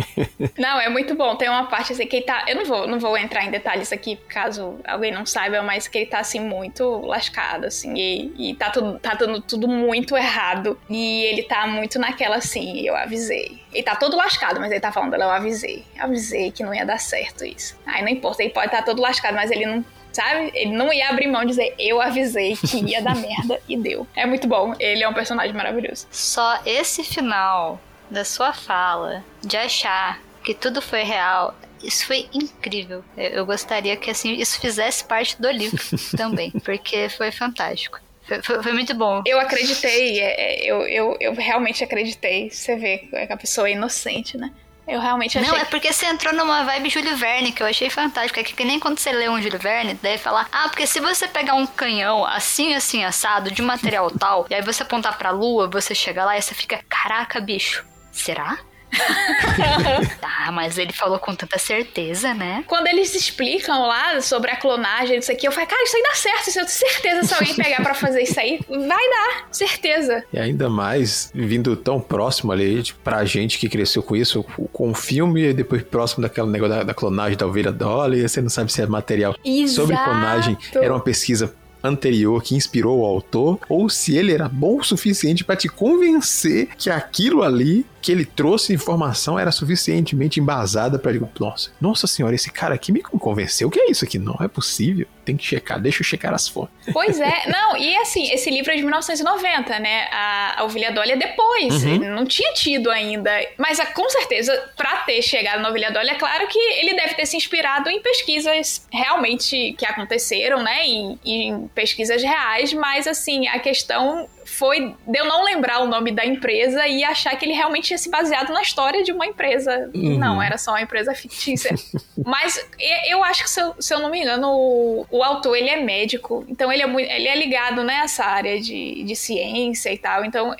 Não, é muito bom. Tem uma parte assim que ele tá. Eu não vou, não vou entrar em detalhes aqui, caso alguém não saiba, mas que ele tá assim muito lascado, assim, e, e tá, tudo, tá dando tudo muito errado. E ele tá muito naquela assim, eu avisei. Ele tá todo lascado, mas ele tá falando, eu avisei. Avisei que não ia dar certo isso. Aí não importa, ele pode estar tá todo lascado, mas ele não sabe? Ele não ia abrir mão de dizer eu avisei que ia dar merda e deu. É muito bom. Ele é um personagem maravilhoso. Só esse final da sua fala de achar que tudo foi real. Isso foi incrível. Eu gostaria que assim isso fizesse parte do livro também, porque foi fantástico. Foi, foi, muito bom. Eu acreditei, é, é, eu, eu, eu realmente acreditei. Você vê que a pessoa é inocente, né? Eu realmente achei. Não, é porque você entrou numa vibe Júlio Verne, que eu achei fantástico. É que, que nem quando você lê um Júlio Verne, deve falar: Ah, porque se você pegar um canhão assim, assim, assado, de material tal, e aí você apontar pra lua, você chega lá e você fica: Caraca, bicho, será? Ah, mas ele falou com tanta certeza, né? Quando eles explicam lá sobre a clonagem, isso aqui, eu falei, cara, isso aí dá certo. Isso eu tenho certeza se alguém pegar para fazer isso aí, vai dar, certeza. E ainda mais vindo tão próximo ali, tipo, pra gente que cresceu com isso, com o filme, e depois próximo daquele negócio da, da clonagem da ovelha Dolly, você não sabe se é material Exato. sobre clonagem, era uma pesquisa anterior que inspirou o autor, ou se ele era bom o suficiente para te convencer que aquilo ali que ele trouxe informação era suficientemente embasada para dizer, nossa, nossa senhora, esse cara aqui me convenceu. O que é isso aqui? Não é possível. Tem que checar, deixa eu checar as fontes. Pois é, não, e assim, esse livro é de 1990, né? A, a Ovelha Dolly é depois, uhum. não tinha tido ainda. Mas ah, com certeza, para ter chegado na Ovelha Dolly, é claro que ele deve ter se inspirado em pesquisas realmente que aconteceram, né? Em, em pesquisas reais, mas assim, a questão foi de eu não lembrar o nome da empresa e achar que ele realmente tinha se baseado na história de uma empresa. Uhum. Não, era só uma empresa fictícia. Mas eu acho que, se eu, se eu não me engano, o, o, autor ele é médico, então ele é, muito, ele é ligado nessa área de, de ciência e tal. Então,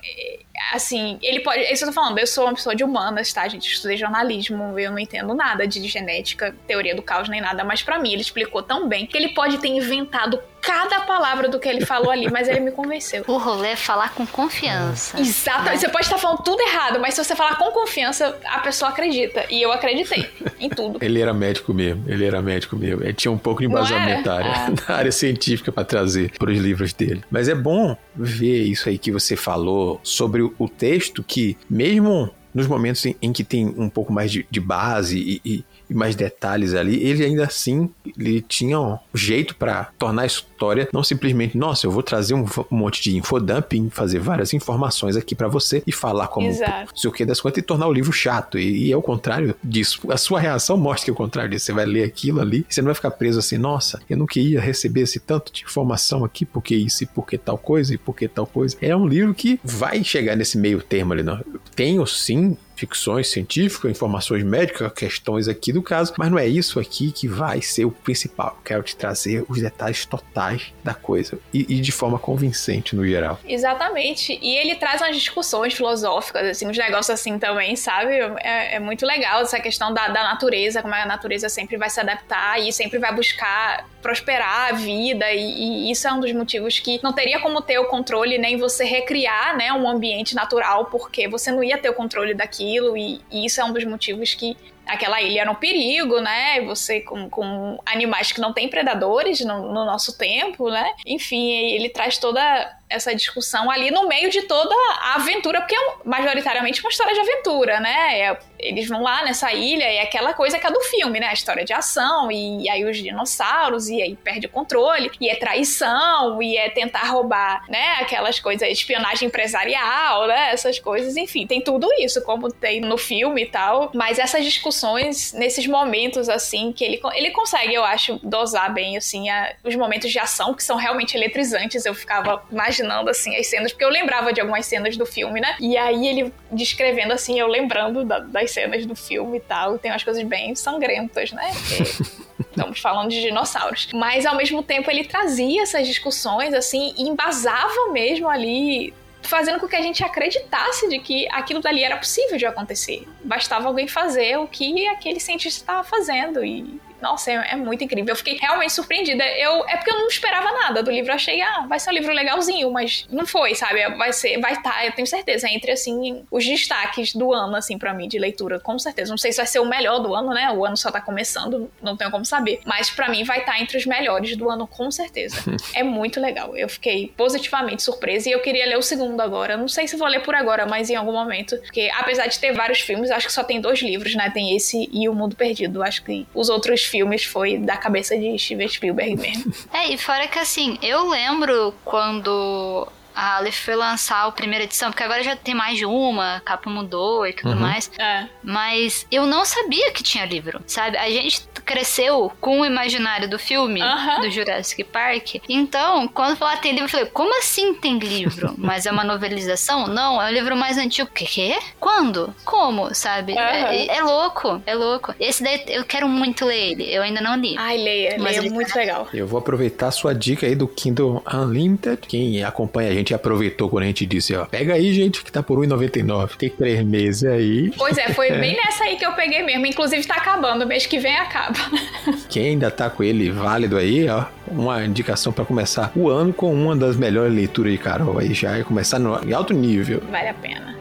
assim, ele pode. É isso que eu tô falando, eu sou uma pessoa de humanas, tá, gente? Eu estudei jornalismo, eu não entendo nada de genética, teoria do caos, nem nada, mas para mim ele explicou tão bem que ele pode ter inventado cada palavra do que ele falou ali, mas ele me convenceu. O rolê é falar com confiança. Exato. Né? Você pode estar falando tudo errado, mas se você falar com confiança, a pessoa acredita. E eu acreditei em tudo. Ele era médico mesmo. Ele era médico mesmo. Ele tinha um pouco de embasamento na área, ah. área científica para trazer para os livros dele. Mas é bom ver isso aí que você falou sobre o texto, que mesmo nos momentos em, em que tem um pouco mais de, de base e, e e mais detalhes ali, ele ainda assim ele tinha um jeito para tornar a história não simplesmente, nossa, eu vou trazer um, monte de infodumping, fazer várias informações aqui para você e falar como Exato. sei o que das contas e tornar o livro chato. E, e é o contrário disso. A sua reação mostra que é o contrário disso. Você vai ler aquilo ali, você não vai ficar preso assim, nossa, eu não queria receber esse tanto de informação aqui, porque isso e porque tal coisa e porque tal coisa. É um livro que vai chegar nesse meio termo ali. Não. Tenho sim ficções científicas, informações médicas, questões aqui do caso, mas não é isso aqui que vai ser o principal. Quero te trazer os detalhes totais da coisa e, e de forma convincente no geral. Exatamente. E ele traz umas discussões filosóficas, assim, uns negócios assim também, sabe? É, é muito legal essa questão da, da natureza, como a natureza sempre vai se adaptar e sempre vai buscar prosperar a vida e, e, isso é um dos motivos que não teria como ter o controle nem você recriar né, um ambiente natural porque você não ia ter o controle daquilo e, e isso é um dos motivos que aquela ilha era um perigo, né? Você com, com animais que não têm predadores no, no nosso tempo, né? Enfim, ele traz toda essa discussão ali no meio de toda a aventura, porque é majoritariamente uma história de aventura, né? É, eles vão lá nessa ilha e é aquela coisa que é do filme, né? A história de ação, e, e aí os dinossauros, e aí perde o controle, e é traição, e é tentar roubar, né? Aquelas coisas, espionagem empresarial, né? Essas coisas, enfim, tem tudo isso, como tem no filme e tal. Mas essas discussões, nesses momentos, assim, que ele, ele consegue, eu acho, dosar bem, assim, a, os momentos de ação que são realmente eletrizantes. Eu ficava mais imaginando, assim, as cenas, porque eu lembrava de algumas cenas do filme, né? E aí ele descrevendo, assim, eu lembrando da, das cenas do filme e tal. Tem umas coisas bem sangrentas, né? Estamos falando de dinossauros. Mas ao mesmo tempo ele trazia essas discussões, assim, e embasava mesmo ali fazendo com que a gente acreditasse de que aquilo dali era possível de acontecer. Bastava alguém fazer o que aquele cientista estava fazendo e nossa, é, é, muito incrível. Eu fiquei realmente surpreendida. Eu, é porque eu não esperava nada do livro. Eu achei, ah, vai ser um livro legalzinho, mas não foi, sabe? Vai ser, vai estar, tá, eu tenho certeza, entre assim, os destaques do ano, assim, para mim, de leitura, com certeza. Não sei se vai ser o melhor do ano, né? O ano só tá começando, não tenho como saber. Mas para mim vai estar tá entre os melhores do ano, com certeza. é muito legal. Eu fiquei positivamente surpresa e eu queria ler o segundo agora. Não sei se vou ler por agora, mas em algum momento. Porque apesar de ter vários filmes, acho que só tem dois livros, né? Tem esse e O Mundo Perdido. Acho que os outros filmes foi da cabeça de Steven Spielberg mesmo. É, e fora que assim, eu lembro quando a Aleph foi lançar a primeira edição, porque agora já tem mais de uma, a capa mudou e tudo uhum. mais. É. Mas eu não sabia que tinha livro, sabe? A gente cresceu com o imaginário do filme, uhum. do Jurassic Park. Então, quando falar tem livro, eu falei, como assim tem livro? Mas é uma novelização? Não, é um livro mais antigo. Que quê? Quando? Como, sabe? Uhum. É, é, louco, é louco. Esse daí eu quero muito ler ele, eu ainda não li. Ai, leia, mas leia, é muito tá... legal. Eu vou aproveitar a sua dica aí do Kindle Unlimited. Quem acompanha a gente gente aproveitou quando a gente disse, ó, pega aí, gente, que tá por R$1,99. Tem três meses aí. Pois é, foi bem nessa aí que eu peguei mesmo. Inclusive tá acabando, mês que vem acaba. Quem ainda tá com ele válido aí, ó, uma indicação para começar o ano com uma das melhores leituras de Carol aí já, é começar no, em alto nível. Vale a pena.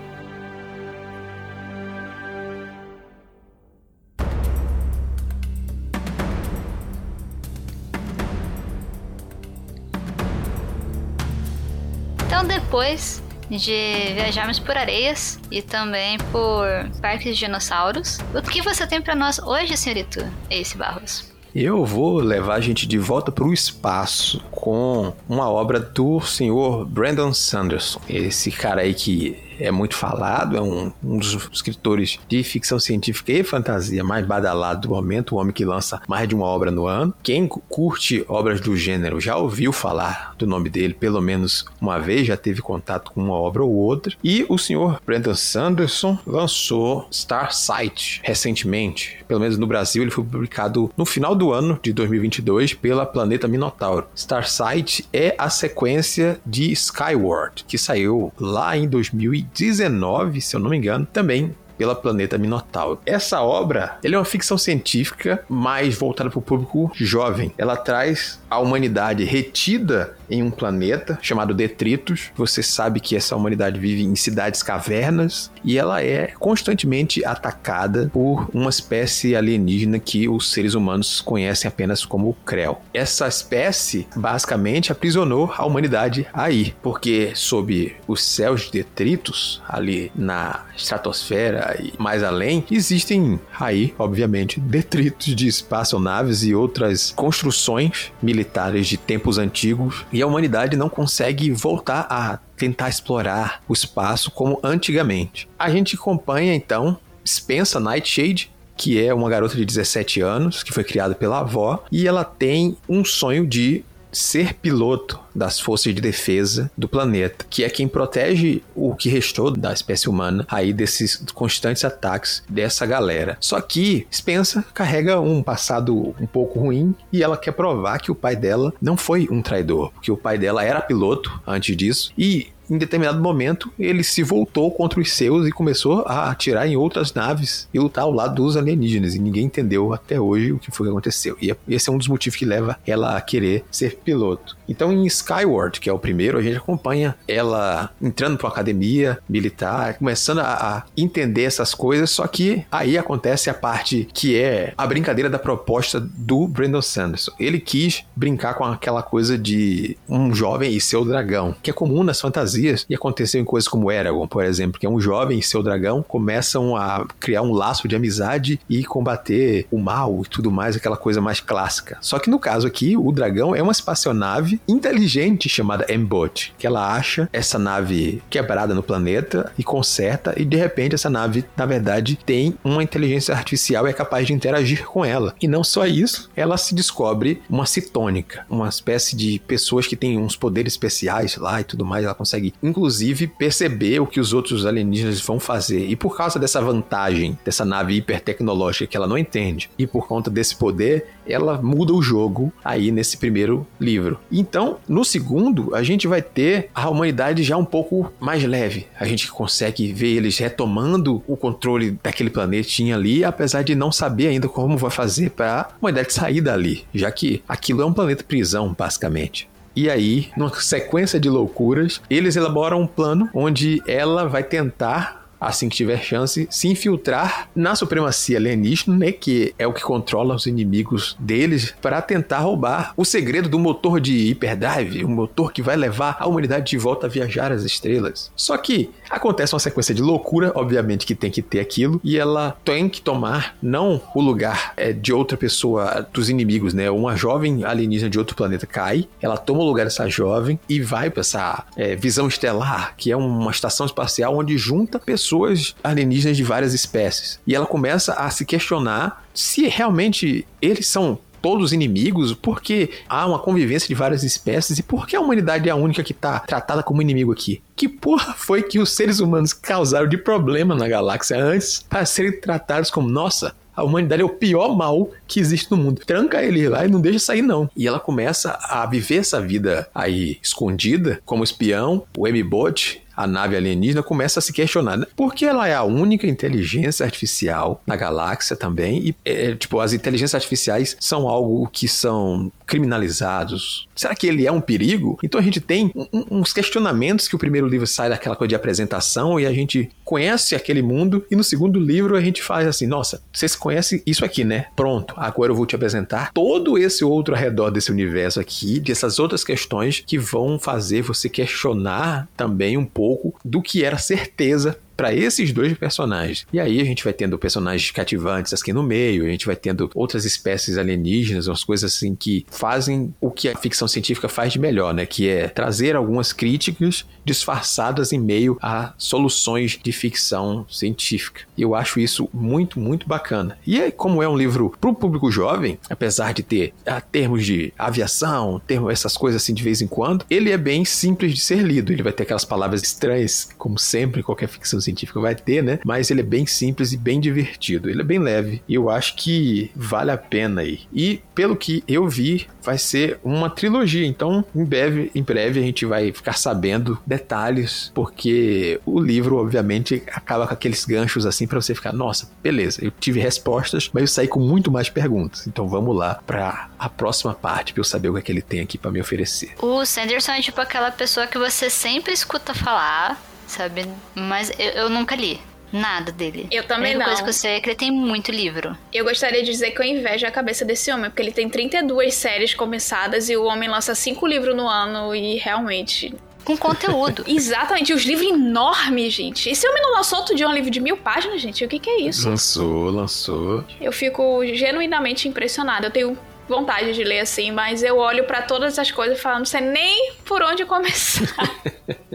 Depois de viajarmos por areias e também por parques de dinossauros. O que você tem para nós hoje, senhorito Ace Barros? Eu vou levar a gente de volta para o espaço com uma obra do senhor Brandon Sanderson. Esse cara aí que é muito falado, é um, um, dos escritores de ficção científica e fantasia mais badalado do momento, o homem que lança mais de uma obra no ano. Quem curte obras do gênero já ouviu falar do nome dele pelo menos uma vez, já teve contato com uma obra ou outra. E o senhor Brandon Sanderson lançou Star Sight recentemente, pelo menos no Brasil, ele foi publicado no final do ano de 2022 pela Planeta Minotauro. Star Sight é a sequência de Skyward, que saiu lá em 2000 2019, se eu não me engano, também pela Planeta Minotauro. Essa obra, é uma ficção científica mais voltada para o público jovem. Ela traz a humanidade retida em um planeta chamado Detritus. Você sabe que essa humanidade vive em cidades cavernas e ela é constantemente atacada por uma espécie alienígena que os seres humanos conhecem apenas como Krell. Essa espécie basicamente aprisionou a humanidade aí, porque sob os céus de Detritus, ali na estratosfera e mais além, existem aí, obviamente, detritos de espaçonaves e outras construções militares de tempos antigos, e a humanidade não consegue voltar a tentar explorar o espaço como antigamente. A gente acompanha então Spencer Nightshade, que é uma garota de 17 anos, que foi criada pela avó, e ela tem um sonho de ser piloto das forças de defesa do planeta, que é quem protege o que restou da espécie humana aí desses constantes ataques dessa galera. Só que Spencer carrega um passado um pouco ruim e ela quer provar que o pai dela não foi um traidor, porque o pai dela era piloto antes disso e em determinado momento, ele se voltou contra os seus e começou a atirar em outras naves e lutar ao lado dos alienígenas. E ninguém entendeu até hoje o que foi que aconteceu. E esse é um dos motivos que leva ela a querer ser piloto. Então, em Skyward, que é o primeiro, a gente acompanha ela entrando para uma academia militar, começando a, a entender essas coisas. Só que aí acontece a parte que é a brincadeira da proposta do Brandon Sanderson. Ele quis brincar com aquela coisa de um jovem e seu dragão, que é comum nas fantasias fantasias e aconteceu em coisas como Eragon, por exemplo, que é um jovem e seu dragão começam a criar um laço de amizade e combater o mal e tudo mais, aquela coisa mais clássica. Só que no caso aqui, o dragão é uma espaçonave inteligente chamada M-Bot, que ela acha essa nave quebrada no planeta e conserta e de repente essa nave, na verdade, tem uma inteligência artificial e é capaz de interagir com ela. E não só isso, ela se descobre uma citônica, uma espécie de pessoas que têm uns poderes especiais lá e tudo mais, ela consegue consegue, inclusive, perceber o que os outros alienígenas vão fazer. E por causa dessa vantagem, dessa nave hipertecnológica que ela não entende, e por conta desse poder, ela muda o jogo aí nesse primeiro livro. Então, no segundo, a gente vai ter a humanidade já um pouco mais leve. A gente consegue ver eles retomando o controle daquele planetinha ali, apesar de não saber ainda como vai fazer para a humanidade sair dali, já que aquilo é um planeta prisão, basicamente. E aí, numa sequência de loucuras, eles elaboram um plano onde ela vai tentar assim que tiver chance, se infiltrar na supremacia alienígena, né, que é o que controla os inimigos deles, para tentar roubar o segredo do motor de hyperdrive, o motor que vai levar a humanidade de volta a viajar às estrelas. Só que acontece uma sequência de loucura, obviamente que tem que ter aquilo, e ela tem que tomar não o lugar é, de outra pessoa, dos inimigos, né? Uma jovem alienígena de outro planeta cai, ela toma o lugar dessa jovem e vai para essa é, visão estelar, que é uma estação espacial onde junta pessoas pessoas alienígenas de várias espécies. E ela começa a se questionar se realmente eles são todos inimigos, porque há uma convivência de várias espécies e por que a humanidade é a única que está tratada como inimigo aqui? Que porra foi que os seres humanos causaram de problema na galáxia antes para serem tratados como, nossa, a humanidade é o pior mal que existe no mundo. Tranca ele lá e não deixa sair, não. E ela começa a viver essa vida aí escondida, como espião, o M-Bot, a nave alienígena começa a se questionar, né? Porque ela é a única inteligência artificial na galáxia também. E, é, tipo, as inteligências artificiais são algo que são criminalizados. Será que ele é um perigo? Então a gente tem um, uns questionamentos que o primeiro livro sai daquela coisa de apresentação e a gente conhece aquele mundo. E no segundo livro a gente faz assim: nossa, vocês conhecem isso aqui, né? Pronto, agora eu vou te apresentar todo esse outro ao redor desse universo aqui, dessas outras questões que vão fazer você questionar também um pouco pouco do que era certeza para esses dois personagens. E aí a gente vai tendo personagens cativantes aqui no meio, a gente vai tendo outras espécies alienígenas, umas coisas assim que fazem o que a ficção científica faz de melhor, né? Que é trazer algumas críticas disfarçadas em meio a soluções de ficção científica. E eu acho isso muito, muito bacana. E é, como é um livro para o público jovem, apesar de ter a, ah, termos de aviação, termos essas coisas assim de vez em quando, ele é bem simples de ser lido. Ele vai ter aquelas palavras estranhas, como sempre, em qualquer ficção científica vai ter, né? Mas ele é bem simples e bem divertido. Ele é bem leve e eu acho que vale a pena aí. E pelo que eu vi, vai ser uma trilogia. Então, em breve, em breve a gente vai ficar sabendo detalhes, porque o livro, obviamente, acaba com aqueles ganchos assim para você ficar, nossa, beleza, eu tive respostas, mas eu saí com muito mais perguntas. Então, vamos lá para a próxima parte para eu saber o que, é que ele tem aqui para me oferecer. O Sanderson é tipo aquela pessoa que você sempre escuta falar, sabe? Mas eu, eu nunca li nada dele. Eu também a não. coisa que eu sei é que ele tem muito livro. Eu gostaria de dizer que eu invejo a cabeça desse homem, porque ele tem 32 séries começadas e o homem lança 5 livros no ano e realmente. Com conteúdo. Exatamente, os livros enormes, gente. Esse homem não lançou outro dia um livro de mil páginas, gente? O que, que é isso? Lançou, lançou. Eu fico genuinamente impressionada. Eu tenho vontade de ler assim, mas eu olho para todas as coisas e falo, não sei nem por onde começar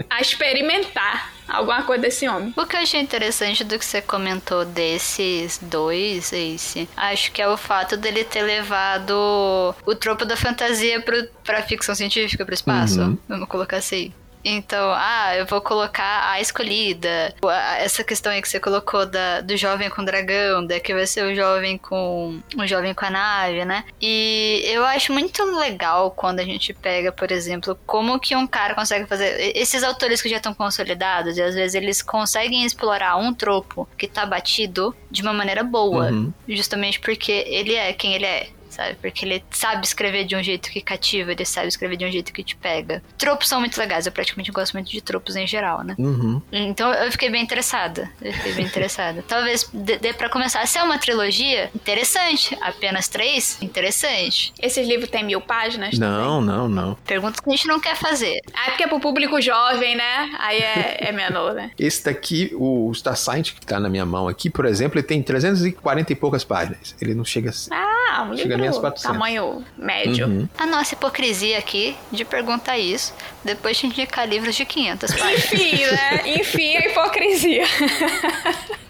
a experimentar alguma coisa desse homem. O que eu achei interessante do que você comentou desses dois, Ace, acho que é o fato dele ter levado o tropo da fantasia pro, pra ficção científica, pro espaço. Uhum. Vamos colocar assim. Então, ah, eu vou colocar a escolhida. Essa questão aí que você colocou da, do jovem com dragão, da que vai ser o jovem com o jovem com a nave, né? E eu acho muito legal quando a gente pega, por exemplo, como que um cara consegue fazer esses autores que já estão consolidados e às vezes eles conseguem explorar um tropo que tá batido de uma maneira boa, Uhum. justamente porque ele é quem ele é sabe? Porque ele sabe escrever de um jeito que cativa, ele sabe escrever de um jeito que te pega. Tropos são muito legais, eu praticamente gosto muito de tropos em geral, né? Uhum. Então eu fiquei bem interessada. Eu fiquei bem interessada. Talvez dê, dê pra começar. Se é uma trilogia, interessante. Apenas três, interessante. Esses livros têm mil páginas? Não, não, não. Perguntas que a gente não quer fazer. Ah, é porque é pro público jovem, né? Aí é, é menor, né? Esse daqui, o Star Science que tá na minha mão aqui, por exemplo, ele tem 340 e poucas páginas. Ele não chega. Ah, um Chega livro 400. tamanho médio. Uhum. A nossa hipocrisia aqui de perguntar isso, depois de indicar livros de 500 páginas. Enfim, né? Enfim, a hipocrisia.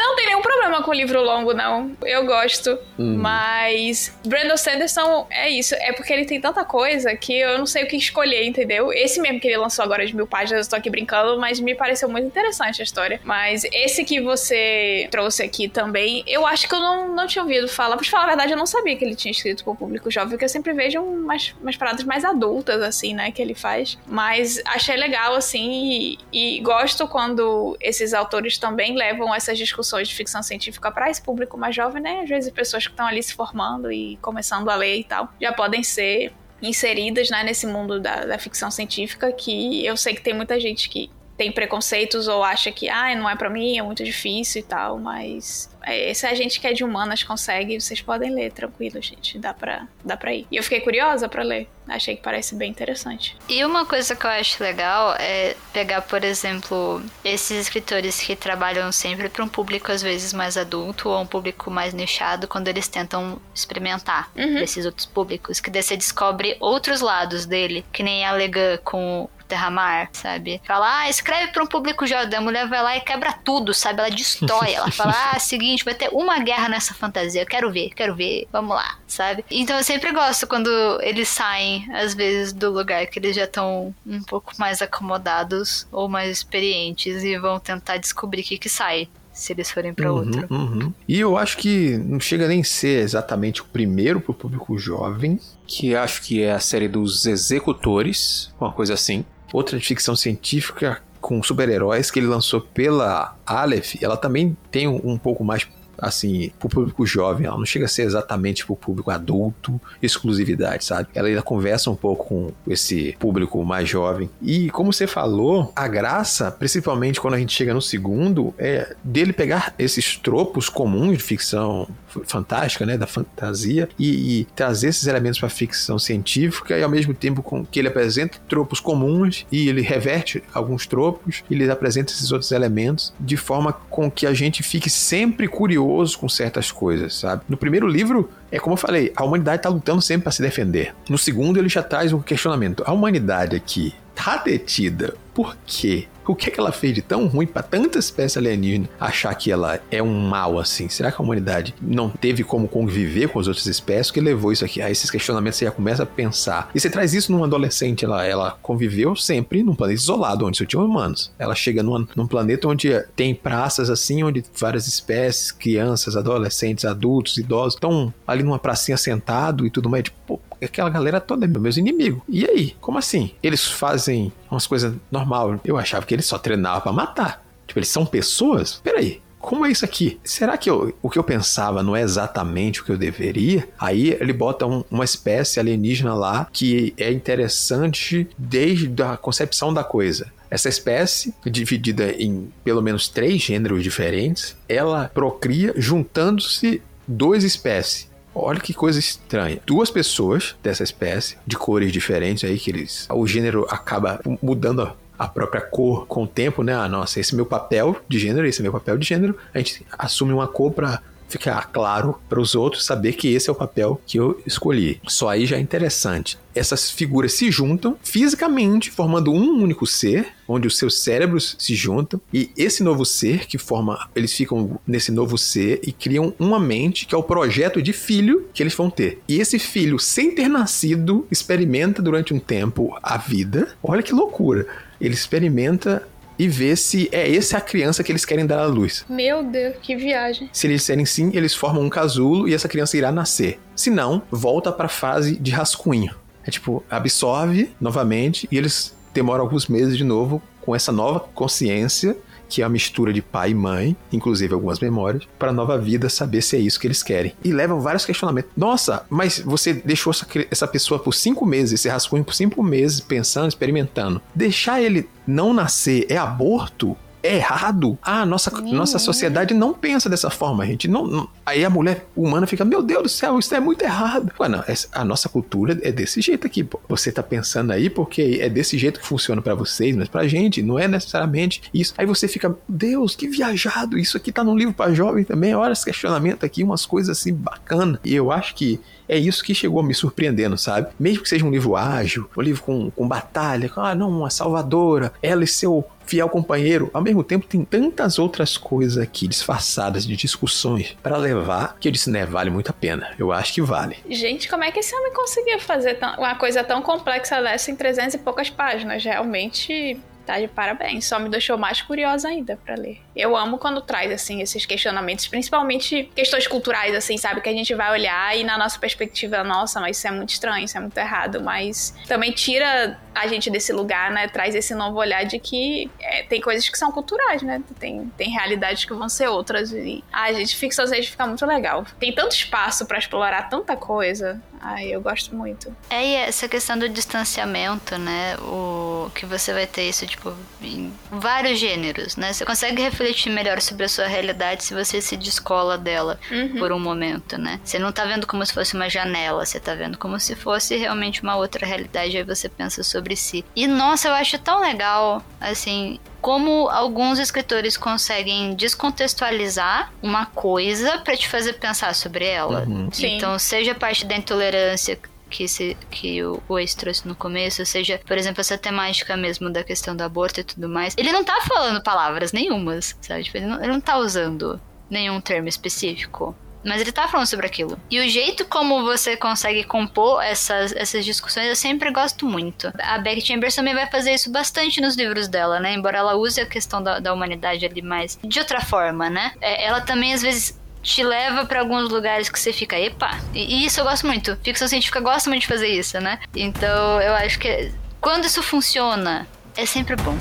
Não tem nenhum problema com livro longo, não. Eu gosto. Mas Brandon Sanderson é isso. É porque ele tem tanta coisa que eu não sei o que escolher, entendeu? Esse mesmo que ele lançou agora de mil páginas, eu tô aqui brincando, mas me pareceu muito interessante a história. Mas esse que você trouxe aqui também, eu acho que eu não, não tinha ouvido falar. Pra te falar a verdade, eu não sabia que ele tinha escrito pro público jovem, porque eu sempre vejo umas, umas paradas mais adultas, assim, né, que ele faz. Mas achei legal, assim, e, e gosto quando esses autores também levam essas discussões de ficção científica para esse público mais jovem, né? Às vezes pessoas que estão ali se formando e começando a ler e tal, já podem ser inseridas né, nesse mundo da, da ficção científica que eu sei que tem muita gente que tem preconceitos ou acha que ah, não é pra mim, é muito difícil e tal, mas é, se a gente que é de humanas consegue, vocês podem ler tranquilo, gente, dá pra, dá pra ir. E eu fiquei curiosa pra ler, achei que parece bem interessante. E uma coisa que eu acho legal é pegar, por exemplo, esses escritores que trabalham sempre para um público às vezes mais adulto ou um público mais nichado, quando eles tentam experimentar Uhum. esses outros públicos, que daí você descobre outros lados dele, que nem a Legan com o Terramar, sabe? Fala, ah, escreve para um público jovem. A mulher vai lá e quebra tudo, sabe? Ela destrói. Ela fala, ah, seguinte, vai ter uma guerra nessa fantasia. Eu quero ver, quero ver, vamos lá, sabe? Então eu sempre gosto quando eles saem, às vezes, do lugar que eles já estão um pouco mais acomodados ou mais experientes e vão tentar descobrir o que que sai. Se eles forem pra outro. Uhum, uhum. E eu acho que não chega nem a ser exatamente o primeiro pro público jovem, que acho que é a série dos Executores, uma coisa assim. Outra de ficção científica com super-heróis que ele lançou pela Aleph, ela também tem um, um pouco mais assim, pro público jovem, ela não chega a ser exatamente pro público adulto, exclusividade, sabe? Ela ainda conversa um pouco com esse público mais jovem. E como você falou, a graça, principalmente quando a gente chega no segundo, é dele pegar esses tropos comuns de ficção fantástica, né, da fantasia, e, e trazer esses elementos para ficção científica e ao mesmo tempo com que ele apresenta tropos comuns e ele reverte alguns tropos e ele apresenta esses outros elementos de forma com que a gente fique sempre curioso com certas coisas, sabe? No primeiro livro, é como eu falei, a humanidade está lutando sempre para se defender. No segundo, ele já traz um questionamento. A humanidade aqui tá detida por quê? O que é que ela fez de tão ruim para tanta espécie alienígena achar que ela é um mal assim? Será que a humanidade não teve como conviver com as outras espécies que levou isso aqui? A esses questionamentos você já começa a pensar. E você traz isso numa adolescente, ela, ela conviveu sempre num planeta isolado, onde só tinha humanos. Ela chega numa, num planeta onde tem praças assim, onde várias espécies, crianças, adolescentes, adultos, idosos, estão ali numa pracinha sentado e tudo mais. Tipo, aquela galera toda é meus inimigos. E aí? Como assim? Eles fazem umas coisas normal. Eu achava que eles só treinavam para matar. Tipo, eles são pessoas? Peraí. Como é isso aqui? Será que eu, o que eu pensava não é exatamente o que eu deveria? Aí ele bota um, uma espécie alienígena lá que é interessante desde a concepção da coisa. Essa espécie, dividida em pelo menos três gêneros diferentes, ela procria juntando-se duas espécies. Olha que coisa estranha. Duas pessoas dessa espécie, de cores diferentes aí, que eles. O gênero acaba mudando a própria cor com o tempo, né? Ah, nossa, esse é meu papel de gênero, esse é meu papel de gênero. A gente assume uma cor para ficar claro para os outros saber que esse é o papel que eu escolhi. Só aí já é interessante. Essas figuras se juntam fisicamente, formando um único ser, onde os seus cérebros se juntam, e esse novo ser que forma, eles ficam nesse novo ser e criam uma mente que é o projeto de filho que eles vão ter. E esse filho, sem ter nascido, experimenta durante um tempo a vida. Olha que loucura! Ele experimenta e ver se é essa a criança que eles querem dar à luz. Meu Deus, que viagem. Se eles disserem sim, eles formam um casulo e essa criança irá nascer. Se não, volta para a fase de rascunho. É tipo, absorve novamente e eles demoram alguns meses de novo com essa nova consciência que é a mistura de pai e mãe, inclusive algumas memórias, para a nova vida saber se é isso que eles querem. E levam vários questionamentos. Nossa, mas você deixou essa, essa pessoa por cinco meses, esse rascunho por cinco meses, pensando, experimentando. Deixar ele não nascer é aborto? É errado. Ah, nossa, nossa sociedade não pensa dessa forma, gente. Não, não, Aí a mulher humana fica, meu Deus do céu, isso é muito errado. Ué, não, a nossa cultura é desse jeito aqui, pô. Você tá pensando aí porque é desse jeito que funciona para vocês, mas pra gente não é necessariamente isso. Aí você fica, Deus, que viajado, isso aqui tá num livro para jovem também. Olha esse questionamento aqui, umas coisas assim bacanas. E eu acho que é isso que chegou me surpreendendo, sabe? Mesmo que seja um livro ágil, um livro com, com batalha, com, ah, não, uma salvadora, ela e seu fiel companheiro. Ao mesmo tempo, tem tantas outras coisas aqui disfarçadas de discussões para levar que eu disse, né, vale muito a pena. Eu acho que vale. Gente, como é que esse homem conseguia fazer uma coisa tão complexa dessa em 300 e poucas páginas? Realmente tá de parabéns. Só me deixou mais curiosa ainda para ler. Eu amo quando traz, assim, esses questionamentos, principalmente questões culturais, assim, sabe? Que a gente vai olhar e na nossa perspectiva, nossa, mas isso é muito estranho, isso é muito errado. Mas também tira a gente desse lugar, né? Traz esse novo olhar de que é, tem coisas que são culturais, né? Tem, tem realidades que vão ser outras. E, a gente, ficção científica fica muito legal. Tem tanto espaço para explorar tanta coisa. Ai, eu gosto muito. É, e essa questão do distanciamento, né? O que você vai ter isso, tipo, em vários gêneros, né? Você consegue refletir melhor sobre a sua realidade se você se descola dela uhum. por um momento, né? Você não tá vendo como se fosse uma janela, você tá vendo como se fosse realmente uma outra realidade, aí você pensa sobre si. E nossa, eu acho tão legal, assim, como alguns escritores conseguem descontextualizar uma coisa para te fazer pensar sobre ela. Uhum. Então, seja parte da intolerância que, se, que o, o ex trouxe no começo, seja, por exemplo, essa temática mesmo da questão do aborto e tudo mais, ele não tá falando palavras nenhumas, sabe? Tipo, ele, não, ele não tá usando nenhum termo específico. Mas ele tá falando sobre aquilo. E o jeito como você consegue compor essas, essas discussões eu sempre gosto muito. A Beck Chambers também vai fazer isso bastante nos livros dela, né? Embora ela use a questão da, da humanidade ali mais de outra forma, né? É, ela também às vezes te leva para alguns lugares que você fica, epa. E, e isso eu gosto muito. Ficção científica gosta muito de fazer isso, né? Então eu acho que quando isso funciona, é sempre bom.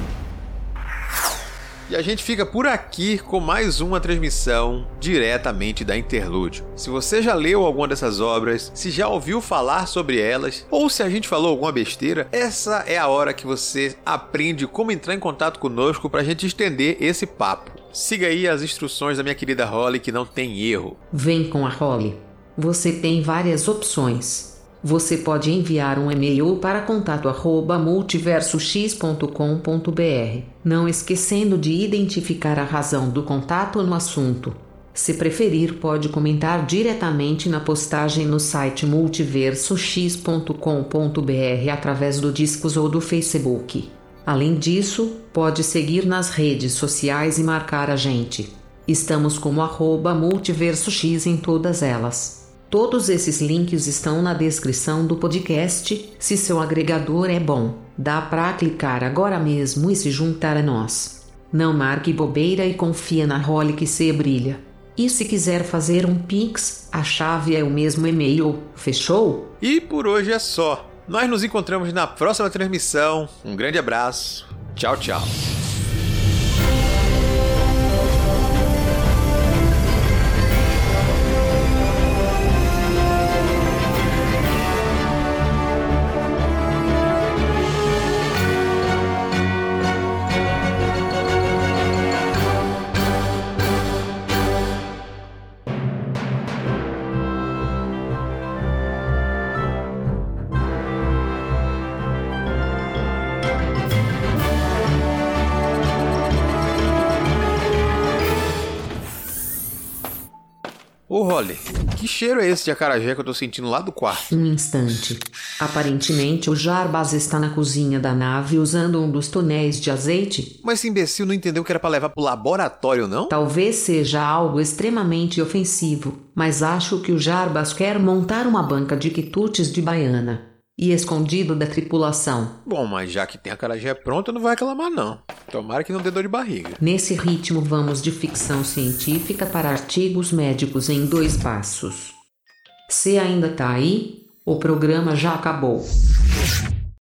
E a gente fica por aqui com mais uma transmissão diretamente da Interlúdio. Se você já leu alguma dessas obras, se já ouviu falar sobre elas, ou se a gente falou alguma besteira, essa é a hora que você aprende como entrar em contato conosco para a gente estender esse papo. Siga aí as instruções da minha querida Holly que não tem erro. Vem com a Holly. Você tem várias opções você pode enviar um e-mail para contato@multiversox.com.br, não esquecendo de identificar a razão do contato no assunto. Se preferir, pode comentar diretamente na postagem no site multiversox.com.br através do Discos ou do Facebook. Além disso, pode seguir nas redes sociais e marcar a gente. Estamos como arroba multiversox em todas elas. Todos esses links estão na descrição do podcast. Se seu agregador é bom, dá para clicar agora mesmo e se juntar a nós. Não marque bobeira e confia na role que se brilha. E se quiser fazer um Pix, a chave é o mesmo e-mail. Fechou? E por hoje é só. Nós nos encontramos na próxima transmissão. Um grande abraço. Tchau, tchau. Ô, Holly, que cheiro é esse de acarajé que eu tô sentindo lá do quarto? Um instante. Aparentemente, o Jarbas está na cozinha da nave usando um dos tonéis de azeite. Mas esse imbecil não entendeu que era para levar pro laboratório, não? Talvez seja algo extremamente ofensivo, mas acho que o Jarbas quer montar uma banca de quitutes de baiana e escondido da tripulação. Bom, mas já que tem a carajé pronta, não vai reclamar não. Tomara que não dê dor de barriga. Nesse ritmo, vamos de ficção científica para artigos médicos em dois passos. Se ainda tá aí, o programa já acabou.